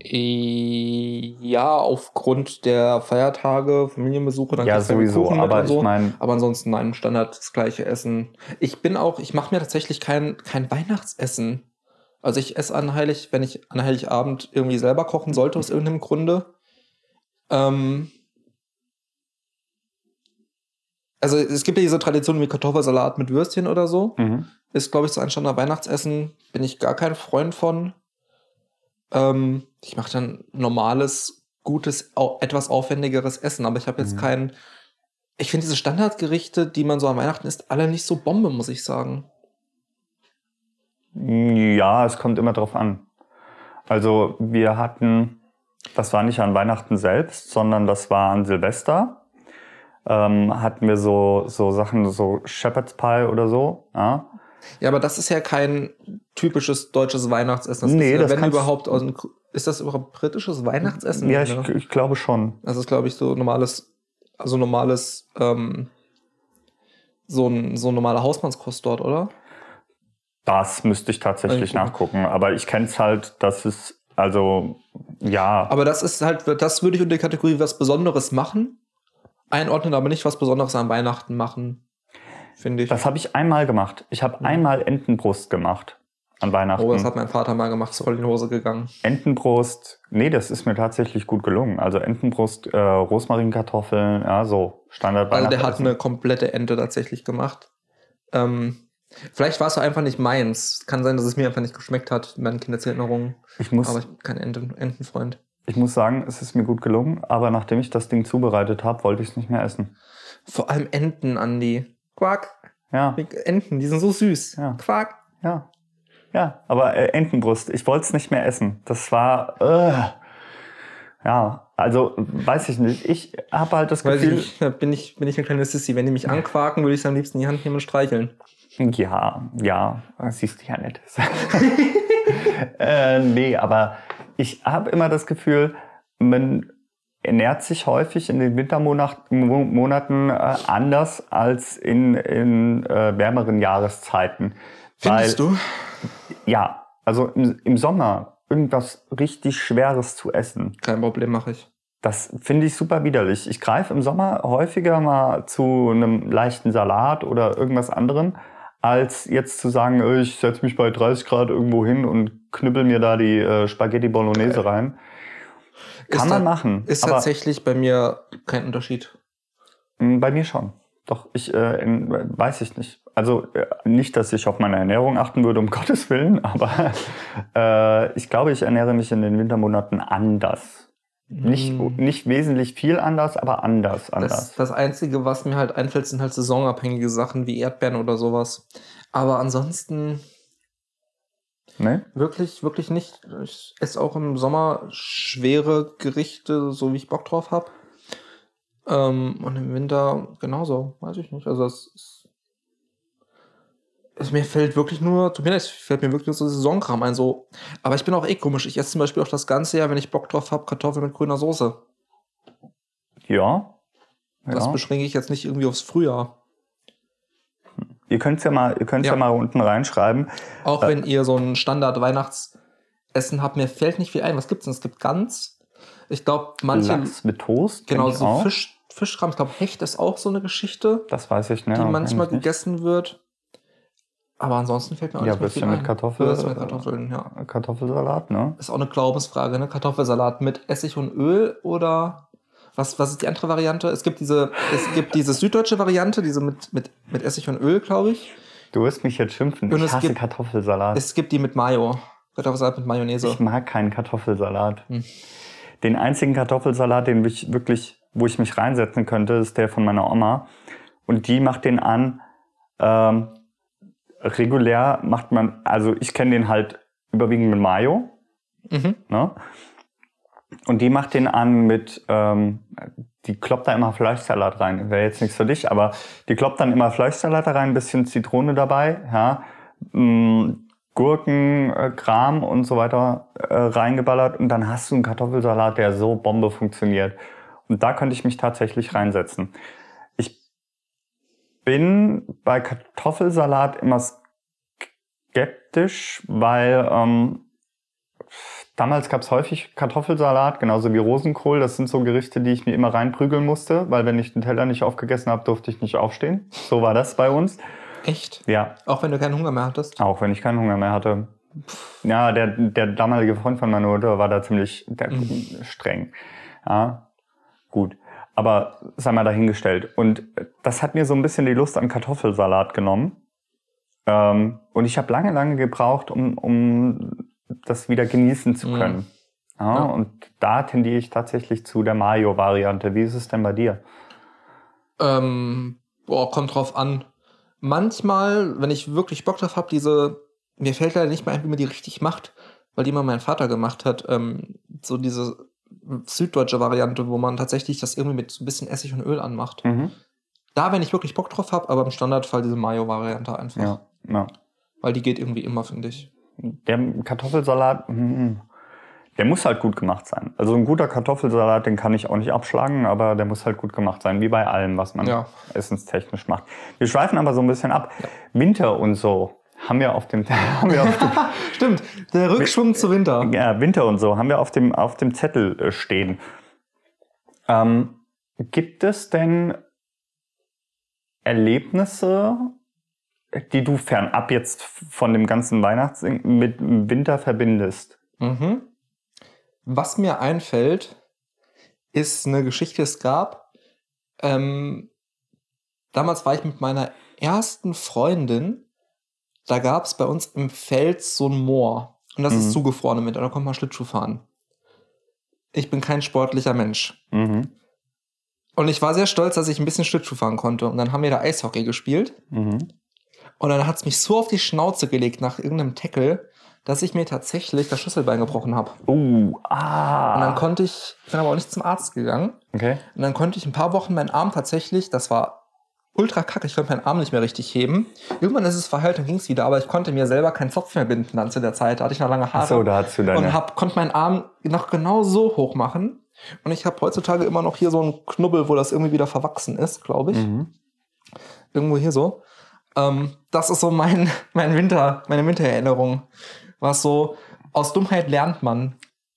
Äh, ja, aufgrund der Feiertage, Familienbesuche, dann ja sowieso. Aber so. ich meine, aber ansonsten nein, Standard das gleiche Essen. Ich bin auch, ich mache mir tatsächlich kein kein Weihnachtsessen. Also ich esse an Heilig, wenn ich an Heiligabend irgendwie selber kochen sollte, aus irgendeinem Grunde. Ähm also es gibt ja diese Tradition wie Kartoffelsalat mit Würstchen oder so. Mhm. Ist, glaube ich, so ein Standard Weihnachtsessen. Bin ich gar kein Freund von. Ähm, ich mache dann normales, gutes, etwas aufwendigeres Essen, aber ich habe jetzt mhm. kein. Ich finde diese Standardgerichte, die man so an Weihnachten isst, alle nicht so Bombe, muss ich sagen. Ja, es kommt immer drauf an. Also wir hatten, das war nicht an Weihnachten selbst, sondern das war an Silvester. Ähm, hatten wir so, so Sachen, so Shepherd's Pie oder so. Ja. Ja, aber das ist ja kein typisches deutsches Weihnachtsessen. Das nee, ist das wenn überhaupt ist das überhaupt britisches Weihnachtsessen? Ja, ich, ich glaube schon. Das ist, glaube ich, so normales, also normales, ähm, so ein, so ein normaler Hausmannskost dort, oder? Das müsste ich tatsächlich ich nachgucken. Aber ich kenne es halt, dass es, also, ja. Aber das ist halt, das würde ich unter die Kategorie was Besonderes machen einordnen, aber nicht was Besonderes an Weihnachten machen, finde ich. Das habe ich einmal gemacht. Ich habe einmal Entenbrust gemacht an Weihnachten. Oh, das hat mein Vater mal gemacht, ist voll in die Hose gegangen. Entenbrust, nee, das ist mir tatsächlich gut gelungen. Also Entenbrust, äh, Rosmarinkartoffeln, ja, so Standard Also der hat eine komplette Ente tatsächlich gemacht. Ähm, Vielleicht war es einfach nicht meins. Kann sein, dass es mir einfach nicht geschmeckt hat, in meinen Kindheitserinnerungen. Ich muss, aber ich bin kein Enten, Entenfreund. Ich muss sagen, es ist mir gut gelungen, aber nachdem ich das Ding zubereitet habe, wollte ich es nicht mehr essen. Vor allem Enten, Andi. Quack. Ja. Enten, die sind so süß. Ja. Quack. Ja. Ja, aber äh, Entenbrust, ich wollte es nicht mehr essen. Das war. Äh, ja, also weiß ich nicht. Ich habe halt das Weiß Gefühl. Ich nicht. bin ich, bin ich eine kleine Sissy. Wenn die mich anquaken, würde ich es am liebsten in die Hand nehmen und streicheln. Ja, ja, siehst du ja nicht. äh, nee, aber ich habe immer das Gefühl, man ernährt sich häufig in den Wintermonaten äh, anders als in, in äh, wärmeren Jahreszeiten. Findest Weil, du? Ja, also im, im Sommer irgendwas richtig Schweres zu essen. Kein Problem, mache ich. Das finde ich super widerlich. Ich greife im Sommer häufiger mal zu einem leichten Salat oder irgendwas anderem, als jetzt zu sagen, äh, ich setze mich bei 30 Grad irgendwo hin und knüppel mir da die äh, Spaghetti Bolognese okay. rein. Kann ist man machen. Ist tatsächlich bei mir kein Unterschied. Hm, bei mir schon. Doch, ich äh, weiß ich nicht. also äh, nicht, dass ich auf meine Ernährung achten würde, um Gottes Willen, aber äh, ich glaube, ich ernähre mich in den Wintermonaten anders. Nicht, Mm. nicht wesentlich viel anders, aber anders, anders. Das, das Einzige, was mir halt einfällt, sind halt saisonabhängige Sachen wie Erdbeeren oder sowas. Aber ansonsten ne? wirklich, wirklich nicht. Ich esse auch im Sommer schwere Gerichte, so wie ich Bock drauf habe. Ähm, und im Winter genauso, weiß ich nicht. Also es ist. Es, mir fällt wirklich nur, tut mir leid, fällt mir wirklich nur so Saisonkram ein. So. Aber ich bin auch eh komisch. Ich esse zum Beispiel auch das ganze Jahr, wenn ich Bock drauf habe, Kartoffeln mit grüner Soße. Ja. Das ja. beschränke ich jetzt nicht irgendwie aufs Frühjahr. Ihr könnt es ja mal, ihr könnt's ja. Ja. mal unten reinschreiben. Auch Äh. wenn ihr so ein Standard-Weihnachtsessen habt, mir fällt nicht viel ein. Was gibt's denn? Es gibt Gans. Ich glaube, manche. Lachs mit Toast. genau, so auch. Fisch, Fischkram. Ich glaube, Hecht ist auch so eine Geschichte, Das weiß ich, ne? die manchmal gegessen wird. Aber ansonsten fällt mir auch Ja, nicht mehr viel mit ein. Kartoffel- Würstchen mit Kartoffeln, ja. Kartoffelsalat, ne? Ist auch eine Glaubensfrage, ne? Kartoffelsalat mit Essig und Öl oder was, was ist die andere Variante? Es gibt diese, es gibt diese süddeutsche Variante, diese mit, mit, mit Essig und Öl, glaube ich. Du wirst mich jetzt schimpfen. Und ich hasse gibt- Kartoffelsalat. Es gibt die mit Mayo. Kartoffelsalat mit Mayonnaise. Ich mag keinen Kartoffelsalat. Hm. Den einzigen Kartoffelsalat, den ich wirklich, wo ich mich reinsetzen könnte, ist der von meiner Oma. Und die macht den an. Ähm, regulär macht man, also ich kenne den halt überwiegend mit Mayo. Mhm. Ne? Und die macht den an mit, ähm, die kloppt da immer Fleischsalat rein. Wäre jetzt nichts für dich, aber die kloppt dann immer Fleischsalat rein, ein bisschen Zitrone dabei, ja, mm, Gurken, äh, Kram und so weiter äh, reingeballert und dann hast du einen Kartoffelsalat, der so Bombe funktioniert. Und da könnte ich mich tatsächlich reinsetzen. Ich bin bei Kartoffelsalat immer skeptisch, weil ähm, Damals gab es häufig Kartoffelsalat, genauso wie Rosenkohl. Das sind so Gerichte, die ich mir immer reinprügeln musste, weil wenn ich den Teller nicht aufgegessen habe, durfte ich nicht aufstehen. So war das bei uns. Echt? Ja, Auch wenn du keinen Hunger mehr hattest? auch wenn ich keinen Hunger mehr hatte. Ja, der, der damalige Freund von meiner Mutter war da ziemlich Mhm. streng. Ja, gut. Aber sei mal dahingestellt. Und das hat mir so ein bisschen die Lust an Kartoffelsalat genommen. Ähm, und ich habe lange, lange gebraucht, um, um das wieder genießen zu Mhm. können. Ja, Ja. Und da tendiere ich tatsächlich zu der Mayo-Variante. Wie ist es denn bei dir? Ähm, boah, kommt drauf an. Manchmal, wenn ich wirklich Bock drauf habe, diese, mir fällt leider nicht mehr ein, wie man die richtig macht, weil die immer mein Vater gemacht hat, ähm, so diese süddeutsche Variante, wo man tatsächlich das irgendwie mit so ein bisschen Essig und Öl anmacht. Mhm. Da, wenn ich wirklich Bock drauf habe, aber im Standardfall diese Mayo-Variante einfach. Ja, ja. Weil die geht irgendwie immer, finde ich. Der Kartoffelsalat, der muss halt gut gemacht sein. Also ein guter Kartoffelsalat, den kann ich auch nicht abschlagen, aber der muss halt gut gemacht sein, wie bei allem, was man Ja. essenstechnisch macht. Wir schweifen aber so ein bisschen ab. Winter und so haben wir auf dem, haben wir auf dem Stimmt, der Rückschwung zu Winter. ja, Winter und so haben wir auf dem, auf dem Zettel äh, stehen. Ähm, gibt es denn Erlebnisse, die du fernab jetzt von dem ganzen Weihnachts mit Winter verbindest? Mhm. Was mir einfällt, ist eine Geschichte, es gab. Ähm, damals war ich mit meiner ersten Freundin. Da gab es bei uns im Feld so ein Moor. Und das Mhm. ist zugefroren im Winter. Da kommt man Schlittschuh fahren. Ich bin kein sportlicher Mensch. Mhm. Und ich war sehr stolz, dass ich ein bisschen Schlittschuh fahren konnte. Und dann haben wir da Eishockey gespielt. Mhm. Und dann hat es mich so auf die Schnauze gelegt nach irgendeinem Tackle, dass ich mir tatsächlich das Schlüsselbein gebrochen habe. Oh, ah. Und dann konnte ich, bin aber auch nicht zum Arzt gegangen. okay. Und dann konnte ich ein paar Wochen meinen Arm tatsächlich, das war ultra kacke, ich konnte meinen Arm nicht mehr richtig heben. Irgendwann ist es verheilt, dann ging es wieder, aber ich konnte mir selber keinen Zopf mehr binden dann zu der Zeit. Da hatte ich noch lange Haare. Achso, da hast du deine. und hab, konnte meinen Arm noch genau so hoch machen. Und ich habe heutzutage immer noch hier so einen Knubbel, wo das irgendwie wieder verwachsen ist, glaube ich. mhm. Irgendwo hier so. Ähm, das ist so mein, mein Winter, meine Wintererinnerung. Was so, aus Dummheit lernt man.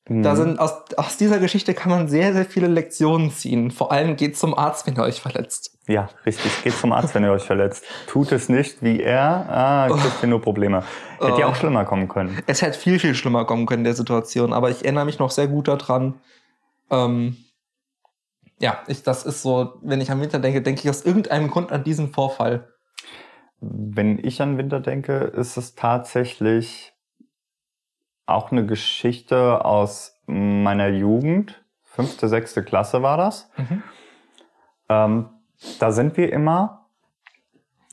Da Mhm. sind, aus, aus dieser Geschichte kann man sehr, sehr viele Lektionen ziehen. Vor allem geht zum Arzt, wenn ihr euch verletzt. Ja, richtig. Geht zum Arzt, wenn ihr euch verletzt. Tut es nicht wie er. Ah, kriegt ihr nur Probleme. Hätte ja Oh. auch schlimmer kommen können. Es hätte viel, viel schlimmer kommen können in der Situation, aber ich erinnere mich noch sehr gut daran. Ähm, ja, ich, das ist so, wenn ich am Winter denke, denke ich aus irgendeinem Grund an diesen Vorfall. Wenn ich an Winter denke, ist es tatsächlich auch eine Geschichte aus meiner Jugend. Fünfte, sechste Klasse war das. Mhm. Ähm, da sind wir immer,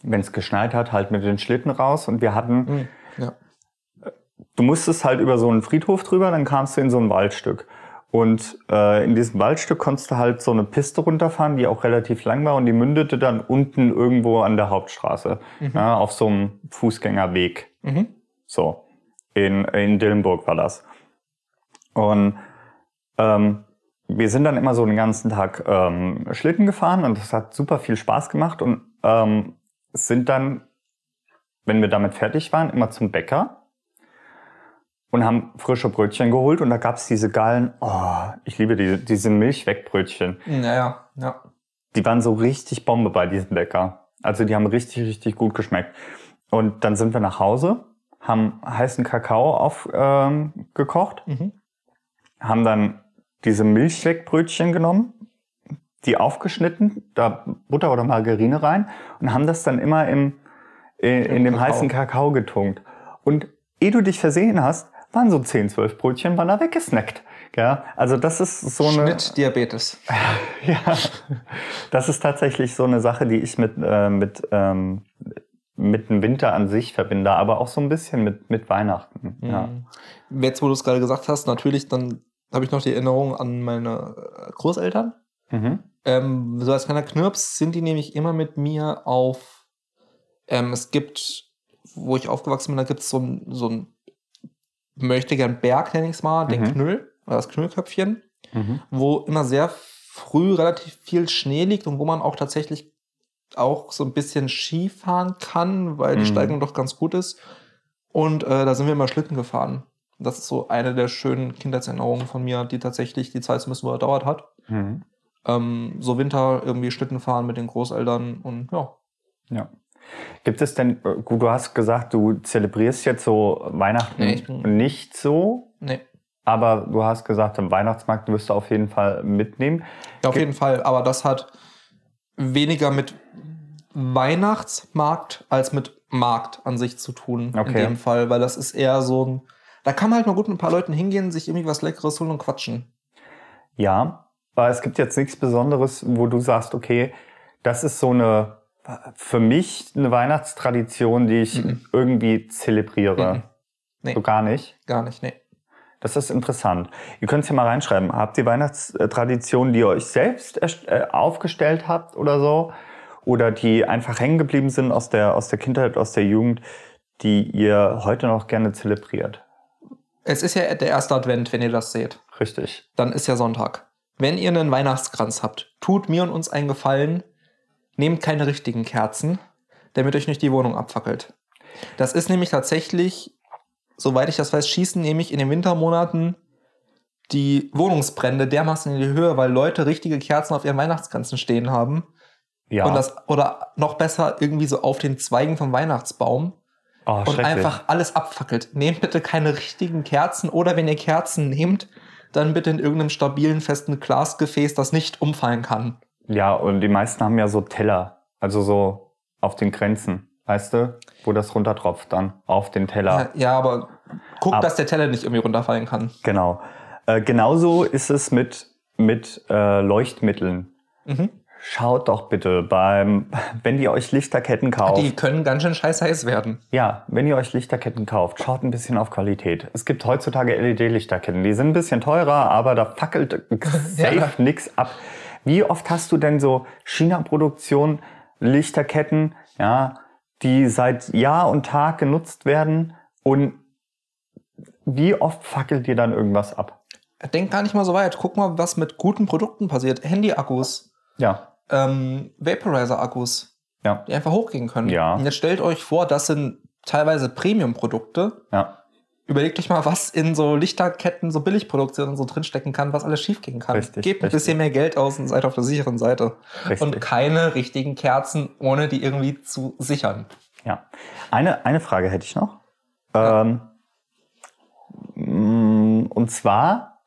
wenn es geschneit hat, halt mit den Schlitten raus und wir hatten, Mhm. Ja. du musstest halt über so einen Friedhof drüber, dann kamst du in so ein Waldstück. Und äh, in diesem Waldstück konntest du halt so eine Piste runterfahren, die auch relativ lang war und die mündete dann unten irgendwo an der Hauptstraße, ja, auf so einem Fußgängerweg. Mhm. So, in, in Dillenburg war das. Und ähm, wir sind dann immer so den ganzen Tag ähm, Schlitten gefahren und das hat super viel Spaß gemacht und ähm, sind dann, wenn wir damit fertig waren, immer zum Bäcker und haben frische Brötchen geholt und da gab's diese geilen, oh, ich liebe diese, diese Milchwegbrötchen. Naja, ja. Die waren so richtig Bombe bei diesem Bäcker. Also die haben richtig, richtig gut geschmeckt. Und dann sind wir nach Hause, haben heißen Kakao aufgekocht, ähm, Mhm. haben dann diese Milchwegbrötchen genommen, die aufgeschnitten, da Butter oder Margarine rein und haben das dann immer im, in, in dem Kakao. heißen Kakao getunkt. Und ehe du dich versehen hast, waren so 10, 12 Brötchen, waren da weggesnackt. Ja, also das ist so eine... Schnittdiabetes. Ja, das ist tatsächlich so eine Sache, die ich mit, äh, mit, ähm, mit dem Winter an sich verbinde, aber auch so ein bisschen mit, mit Weihnachten. Ja. Mhm. Jetzt, wo du es gerade gesagt hast, natürlich, dann habe ich noch die Erinnerung an meine äh, Großeltern. Mhm. Ähm, so als kleiner Knirps sind die nämlich immer mit mir auf. Ähm, es gibt, wo ich aufgewachsen bin, da gibt es so so ein möchte gern Berg, nenne ich es mal, den Mhm. Knüll, oder das Knüllköpfchen, Mhm. wo immer sehr früh relativ viel Schnee liegt und wo man auch tatsächlich auch so ein bisschen Ski fahren kann, weil die Mhm. Steigung doch ganz gut ist. Und äh, da sind wir immer Schlitten gefahren. Das ist so eine der schönen Kindheitserinnerungen von mir, die tatsächlich die Zeit bisschen überdauert hat. Mhm. Ähm, so Winter irgendwie Schlitten fahren mit den Großeltern und ja. Ja. Gibt es denn, gut, du hast gesagt, du zelebrierst jetzt so Weihnachten Nee, nicht so, Nee. aber du hast gesagt, im Weihnachtsmarkt wirst du auf jeden Fall mitnehmen. Ja, auf Ge- jeden Fall. Aber das hat weniger mit Weihnachtsmarkt als mit Markt an sich zu tun. In Okay. dem Fall, weil das ist eher so ein. Da kann man halt mal gut mit ein paar Leuten hingehen, sich irgendwie was Leckeres holen und quatschen. Ja, aber es gibt jetzt nichts Besonderes, wo du sagst, okay, das ist so eine, für mich eine Weihnachtstradition, die ich Mhm. irgendwie zelebriere. Mhm. Nee. So gar nicht. Gar nicht, nee. Das ist interessant. Ihr könnt es hier mal reinschreiben. Habt ihr Weihnachtstraditionen, die ihr euch selbst äh, aufgestellt habt oder so? Oder die einfach hängen geblieben sind aus der, aus der Kindheit, aus der Jugend, die ihr heute noch gerne zelebriert? Es ist ja der erste Advent, wenn ihr das seht. Richtig. Dann ist ja Sonntag. Wenn ihr einen Weihnachtskranz habt, tut mir und uns einen Gefallen, nehmt keine richtigen Kerzen, damit euch nicht die Wohnung abfackelt. Das ist nämlich tatsächlich, soweit ich das weiß, schießen nämlich in den Wintermonaten die Wohnungsbrände dermaßen in die Höhe, weil Leute richtige Kerzen auf ihren Weihnachtskränzen stehen haben. Ja. Und das, oder noch besser, irgendwie so auf den Zweigen vom Weihnachtsbaum oh, und einfach alles abfackelt. Nehmt bitte keine richtigen Kerzen oder wenn ihr Kerzen nehmt, dann bitte in irgendeinem stabilen, festen Glasgefäß, das nicht umfallen kann. Ja, und die meisten haben ja so Teller. Also so auf den Grenzen. Weißt du? Wo das runtertropft dann auf den Teller. Ja, ja aber guckt, Ab- dass der Teller nicht irgendwie runterfallen kann. Genau. Äh, genauso ist es mit, mit äh, Leuchtmitteln. Mhm. Schaut doch bitte beim, wenn ihr euch Lichterketten kauft. Die können ganz schön scheiß heiß werden. Ja, wenn ihr euch Lichterketten kauft, schaut ein bisschen auf Qualität. Es gibt heutzutage LED-Lichterketten, die sind ein bisschen teurer, aber da fackelt safe Ja. nix ab. Wie oft hast du denn so China-Produktion Lichterketten, ja, die seit Jahr und Tag genutzt werden und wie oft fackelt dir dann irgendwas ab? Denk gar nicht mal so weit. Guck mal, was mit guten Produkten passiert. Handy-Akkus, Ja, ähm, Vaporizer-Akkus, ja, die einfach hochgehen können. Ja. Und jetzt stellt euch vor, das sind teilweise Premium-Produkte. ja, Überlegt euch mal, was in so Lichterketten, so Billigproduktionen so drinstecken kann, was alles schiefgehen kann. Richtig, Gebt ein richtig. bisschen mehr Geld aus und seid auf der sicheren Seite. richtig. Und keine richtigen Kerzen, ohne die irgendwie zu sichern. Ja. Eine, eine Frage hätte ich noch. Ähm, mm, und zwar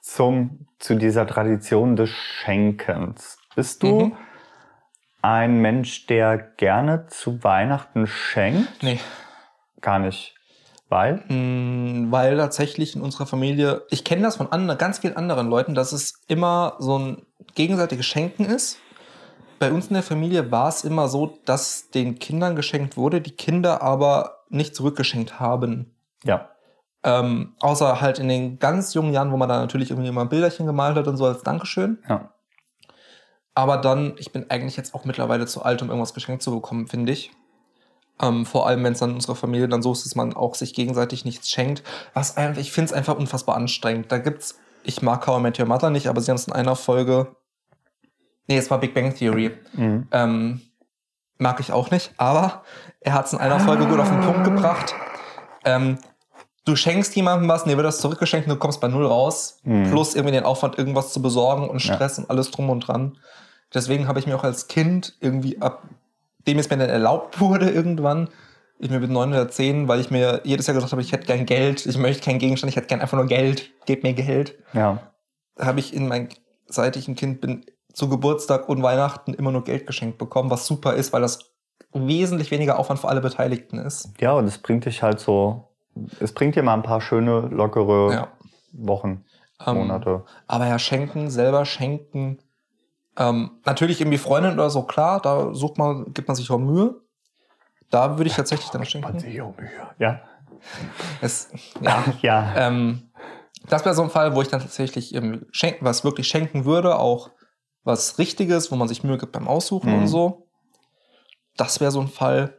zum, zu dieser Tradition des Schenkens. Bist du Mhm. ein Mensch, der gerne zu Weihnachten schenkt? Nee. Gar nicht. Weil? Mm, Weil tatsächlich in unserer Familie, ich kenne das von anderen, ganz vielen anderen Leuten, dass es immer so ein gegenseitiges Schenken ist. Bei uns in der Familie war es immer so, dass den Kindern geschenkt wurde, die Kinder aber nicht zurückgeschenkt haben. Ja. Ähm, außer halt in den ganz jungen Jahren, wo man da natürlich irgendwie mal ein Bilderchen gemalt hat und so als Dankeschön. Ja. Aber dann, ich bin eigentlich jetzt auch mittlerweile zu alt, um irgendwas geschenkt zu bekommen, finde ich. Ähm, vor allem, wenn es dann unserer Familie dann so ist, dass man auch sich gegenseitig nichts schenkt. Was einfach, ich finde es einfach unfassbar anstrengend. Da gibt's, ich mag How I Met Your Mother nicht, aber sie haben es in einer Folge. Nee, es war Big Bang Theory. Mhm. Ähm, mag ich auch nicht, aber er hat es in einer Folge gut auf den Punkt gebracht. Ähm, du schenkst jemandem was, dir wird das zurückgeschenkt und du kommst bei null raus. Mhm. Plus irgendwie den Aufwand, irgendwas zu besorgen und Ja. Stress und alles drum und dran. Deswegen habe ich mir auch als Kind irgendwie ab dem es mir dann erlaubt wurde irgendwann, ich mir mit neun oder zehn, weil ich mir jedes Jahr gesagt habe, ich hätte gern Geld, ich möchte keinen Gegenstand, ich hätte gern einfach nur Geld, gebt mir Geld. Ja. Habe ich in mein, seit ich ein Kind bin, zu Geburtstag und Weihnachten immer nur Geld geschenkt bekommen, was super ist, weil das wesentlich weniger Aufwand für alle Beteiligten ist. Ja, und es bringt dich halt so, es bringt dir mal ein paar schöne, lockere Ja. Wochen, Ähm, Monate. Aber ja, schenken, selber schenken. Ähm, natürlich irgendwie Freundin oder so, klar, da sucht man, gibt man sich auch Mühe. Da würde ich tatsächlich dann schenken. Ja. Es, ja, Ja. ähm, das wäre so ein Fall, wo ich dann tatsächlich schenken, was wirklich schenken würde, auch was Richtiges, wo man sich Mühe gibt beim Aussuchen Mhm. und so. Das wäre so ein Fall.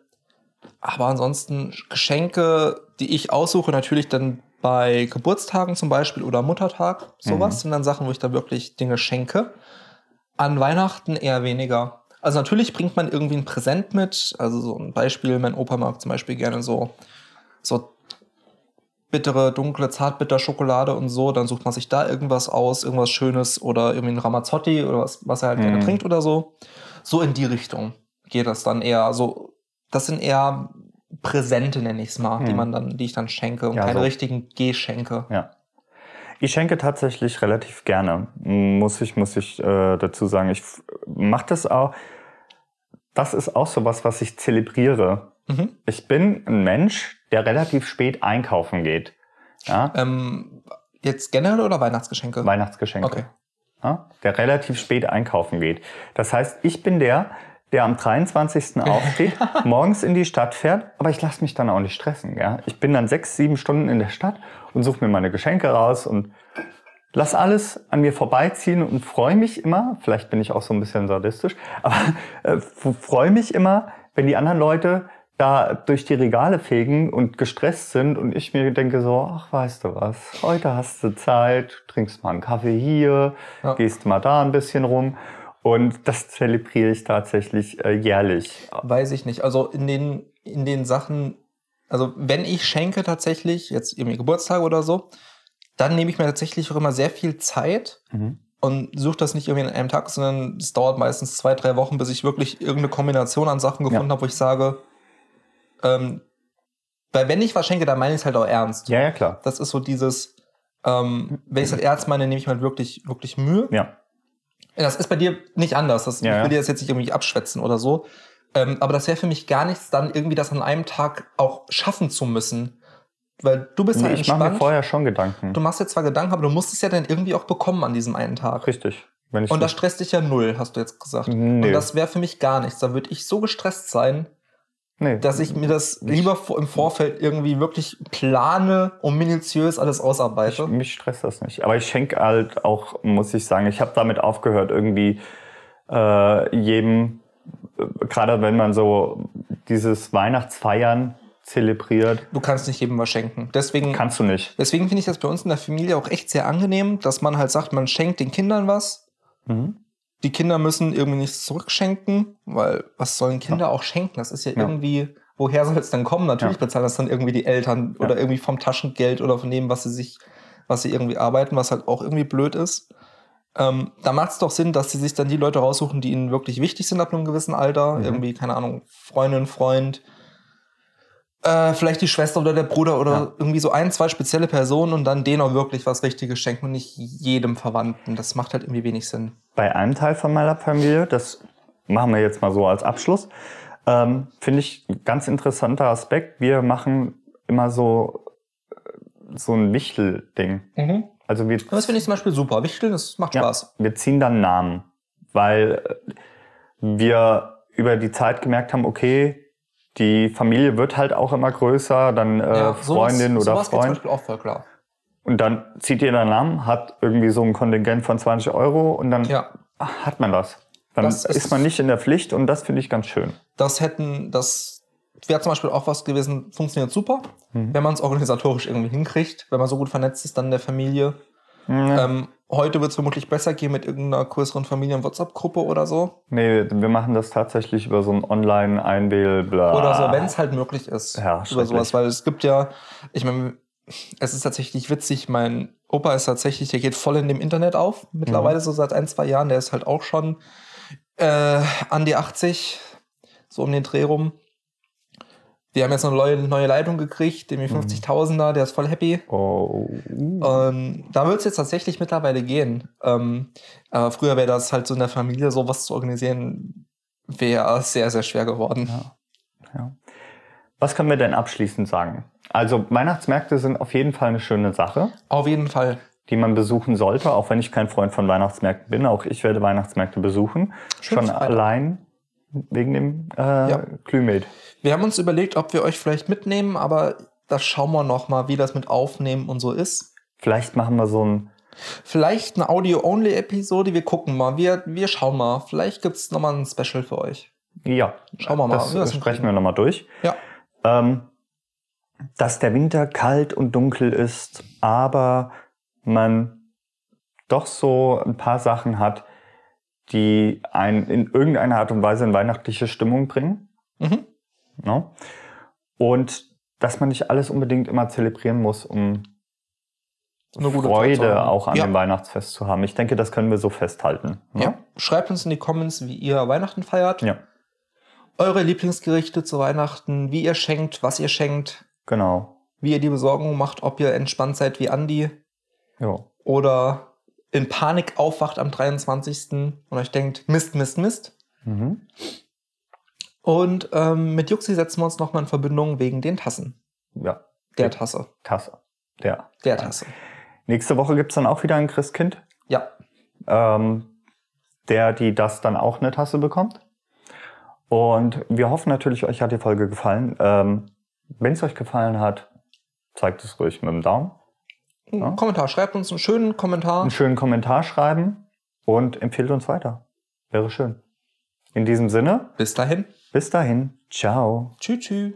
Aber ansonsten Geschenke, die ich aussuche, natürlich dann bei Geburtstagen zum Beispiel oder Muttertag, sowas Mhm. sind dann Sachen, wo ich da wirklich Dinge schenke. An Weihnachten eher weniger. Also natürlich bringt man irgendwie ein Präsent mit. Also so ein Beispiel, mein Opa mag zum Beispiel gerne so, so bittere, dunkle, zartbitter Schokolade und so. Dann sucht man sich da irgendwas aus, irgendwas Schönes oder irgendwie ein Ramazzotti oder was, was er halt gerne Mhm. trinkt oder so. So in die Richtung geht das dann eher. Also das sind eher Präsente, nenne ich es mal, die Mhm. man dann, die ich dann schenke und Ja, keine so. richtigen Geschenke. Ja. Ich schenke tatsächlich relativ gerne, muss ich, muss ich äh, dazu sagen. Ich mache das auch. Das ist auch sowas, was ich zelebriere. Mhm. Ich bin ein Mensch, der relativ spät einkaufen geht. Ja? Ähm, jetzt generell oder Weihnachtsgeschenke? Weihnachtsgeschenke. Okay. Ja? Der relativ spät einkaufen geht. Das heißt, ich bin der, der am 23. aufsteht, morgens in die Stadt fährt, aber ich lasse mich dann auch nicht stressen. Ja? Ich bin dann sechs, sieben Stunden in der Stadt und suche mir meine Geschenke raus und lass alles an mir vorbeiziehen und freue mich immer, vielleicht bin ich auch so ein bisschen sadistisch, aber äh, freue mich immer, wenn die anderen Leute da durch die Regale fegen und gestresst sind und ich mir denke so, ach, weißt du was, heute hast du Zeit, trinkst mal einen Kaffee hier, Ja. gehst mal da ein bisschen rum und das zelebriere ich tatsächlich äh, jährlich. Weiß ich nicht. Also in den, in den Sachen, also wenn ich schenke tatsächlich, jetzt irgendwie Geburtstag oder so, dann nehme ich mir tatsächlich auch immer sehr viel Zeit Mhm. und suche das nicht irgendwie in einem Tag, sondern es dauert meistens zwei, drei Wochen, bis ich wirklich irgendeine Kombination an Sachen gefunden habe, wo ich sage, ähm, weil wenn ich was schenke, dann meine ich es halt auch ernst. Ja, ja, klar. Das ist so dieses, ähm, wenn ich es halt ernst meine, nehme ich mir halt wirklich, wirklich Mühe. Ja. Das ist bei dir nicht anders. Das, Ja, ich will dir das jetzt nicht irgendwie abschwätzen oder so. Ähm, aber das wäre für mich gar nichts, dann irgendwie das an einem Tag auch schaffen zu müssen. Weil du bist Nee, halt ich mache mir entspannt. vorher schon Gedanken. Du machst dir zwar Gedanken, aber du musst es ja dann irgendwie auch bekommen an diesem einen Tag. Richtig. Wenn ich Und das stresst dich ja null, hast du jetzt gesagt. Nee. Und das wäre für mich gar nichts. Da würde ich so gestresst sein, nee. dass ich mir das Ich- lieber im Vorfeld irgendwie wirklich plane und minutiös alles Ich, ausarbeite. mich stresst das nicht. Aber ich schenke halt auch, muss ich sagen, ich habe damit aufgehört, irgendwie äh, jedem, äh, gerade wenn man so dieses Weihnachtsfeiern zelebriert, Du kannst nicht jedem was schenken. Deswegen kannst du nicht. Deswegen finde ich das bei uns in der Familie auch echt sehr angenehm, dass man halt sagt, man schenkt den Kindern was. Mhm. Die Kinder müssen irgendwie nichts zurückschenken, weil was sollen Kinder auch schenken? Das ist ja, Ja. irgendwie, woher soll es denn kommen? Natürlich Ja. bezahlen das dann irgendwie die Eltern oder Ja. irgendwie vom Taschengeld oder von dem, was sie sich, was sie irgendwie arbeiten, was halt auch irgendwie blöd ist. Ähm, da macht es doch Sinn, dass sie sich dann die Leute raussuchen, die ihnen wirklich wichtig sind ab einem gewissen Alter. Mhm. Irgendwie, keine Ahnung, Freundin, Freund, äh, vielleicht die Schwester oder der Bruder oder Ja. irgendwie so ein, zwei spezielle Personen und dann denen auch wirklich was Richtiges schenken und nicht jedem Verwandten. Das macht halt irgendwie wenig Sinn. Bei einem Teil von meiner Familie, das machen wir jetzt mal so als Abschluss. Ähm, Finde ich ein ganz interessanter Aspekt. Wir machen immer so, äh, so ein Wichtel-Ding. Mhm. Also wir, Das finde ich zum Beispiel super. Wichteln, das macht ja, Spaß. wir ziehen dann Namen, weil wir über die Zeit gemerkt haben, okay, die Familie wird halt auch immer größer, dann äh, Ja, sowas- Freundin oder sowas geht zum Freund. Beispiel auch voll klar. Und dann zieht ihr den Namen, hat irgendwie so ein Kontingent von 20 Euro und dann Ja. hat man das. Dann Das ist, ist- man nicht in der Pflicht und das finde ich ganz schön. Das hätten, das wäre zum Beispiel auch was gewesen, funktioniert super, Mhm. wenn man es organisatorisch irgendwie hinkriegt, wenn man so gut vernetzt ist dann in der Familie. Ja. Ähm, heute wird es vermutlich besser gehen mit irgendeiner größeren Familien-WhatsApp-Gruppe oder so. Nee, wir machen das tatsächlich über so ein Online-Einwähl, bla. Oder so, wenn es halt möglich ist. Ja, über sowas, weil es gibt ja, ich meine, es ist tatsächlich witzig, mein Opa ist tatsächlich, der geht voll in dem Internet auf, mittlerweile so seit ein, zwei Jahren, der ist halt auch schon äh, an die 80, so um den Dreh rum. Wir haben jetzt eine neue, neue Leitung gekriegt, den 50.000er, der ist voll happy. Oh. Ähm, da wird es jetzt tatsächlich mittlerweile gehen. Ähm, aber früher wäre das halt so in der Familie, sowas zu organisieren, wäre sehr, sehr schwer geworden. Ja. Was können wir denn abschließend sagen? Also Weihnachtsmärkte sind auf jeden Fall eine schöne Sache, Auf jeden Fall. die man besuchen sollte, auch wenn ich kein Freund von Weihnachtsmärkten bin. Auch ich werde Weihnachtsmärkte besuchen. Schönes Schon Freitag. allein wegen dem äh, Ja. Glühmet. Wir haben uns überlegt, ob wir euch vielleicht mitnehmen, aber das schauen wir noch mal, wie das mit Aufnehmen und so ist. Vielleicht machen wir so ein Vielleicht eine Audio-Only-Episode, wir gucken mal, wir, wir schauen mal. Vielleicht gibt es nochmal ein Special für euch. Ja, Schauen wir mal, Das, das sprechen wir nochmal durch. Ja. Ähm, dass der Winter kalt und dunkel ist, aber man doch so ein paar Sachen hat, die einen in irgendeiner Art und Weise in weihnachtliche Stimmung bringen. Mhm. Ne? Und dass man nicht alles unbedingt immer zelebrieren muss, um Freude auch an ja. dem Weihnachtsfest zu haben. Ich denke, das können wir so festhalten. ne? Ja. Schreibt uns in die Comments, wie ihr Weihnachten feiert. ja, Eure Lieblingsgerichte zu Weihnachten, wie ihr schenkt, was ihr schenkt, genau. wie ihr die Besorgung macht, ob ihr entspannt seid wie Andi Ja. oder in Panik aufwacht am 23. und euch denkt, Mist, Mist, Mist. Mhm. Und ähm, mit Juxi setzen wir uns nochmal in Verbindung wegen den Tassen. ja. Der Tasse. Tasse. Der. Der Tasse. Nächste Woche gibt's dann auch wieder ein Christkind. Ja. ähm, der, die das dann auch eine Tasse bekommt. Und wir hoffen natürlich, euch hat die Folge gefallen. Ähm, Wenn es euch gefallen hat, zeigt es ruhig mit dem Daumen. Ja. Kommentar. Schreibt uns einen schönen Kommentar. Einen schönen Kommentar schreiben und empfehlt uns weiter. Wäre schön. In diesem Sinne, Bis dahin. bis dahin. Ciao. Tschüss, tschüss.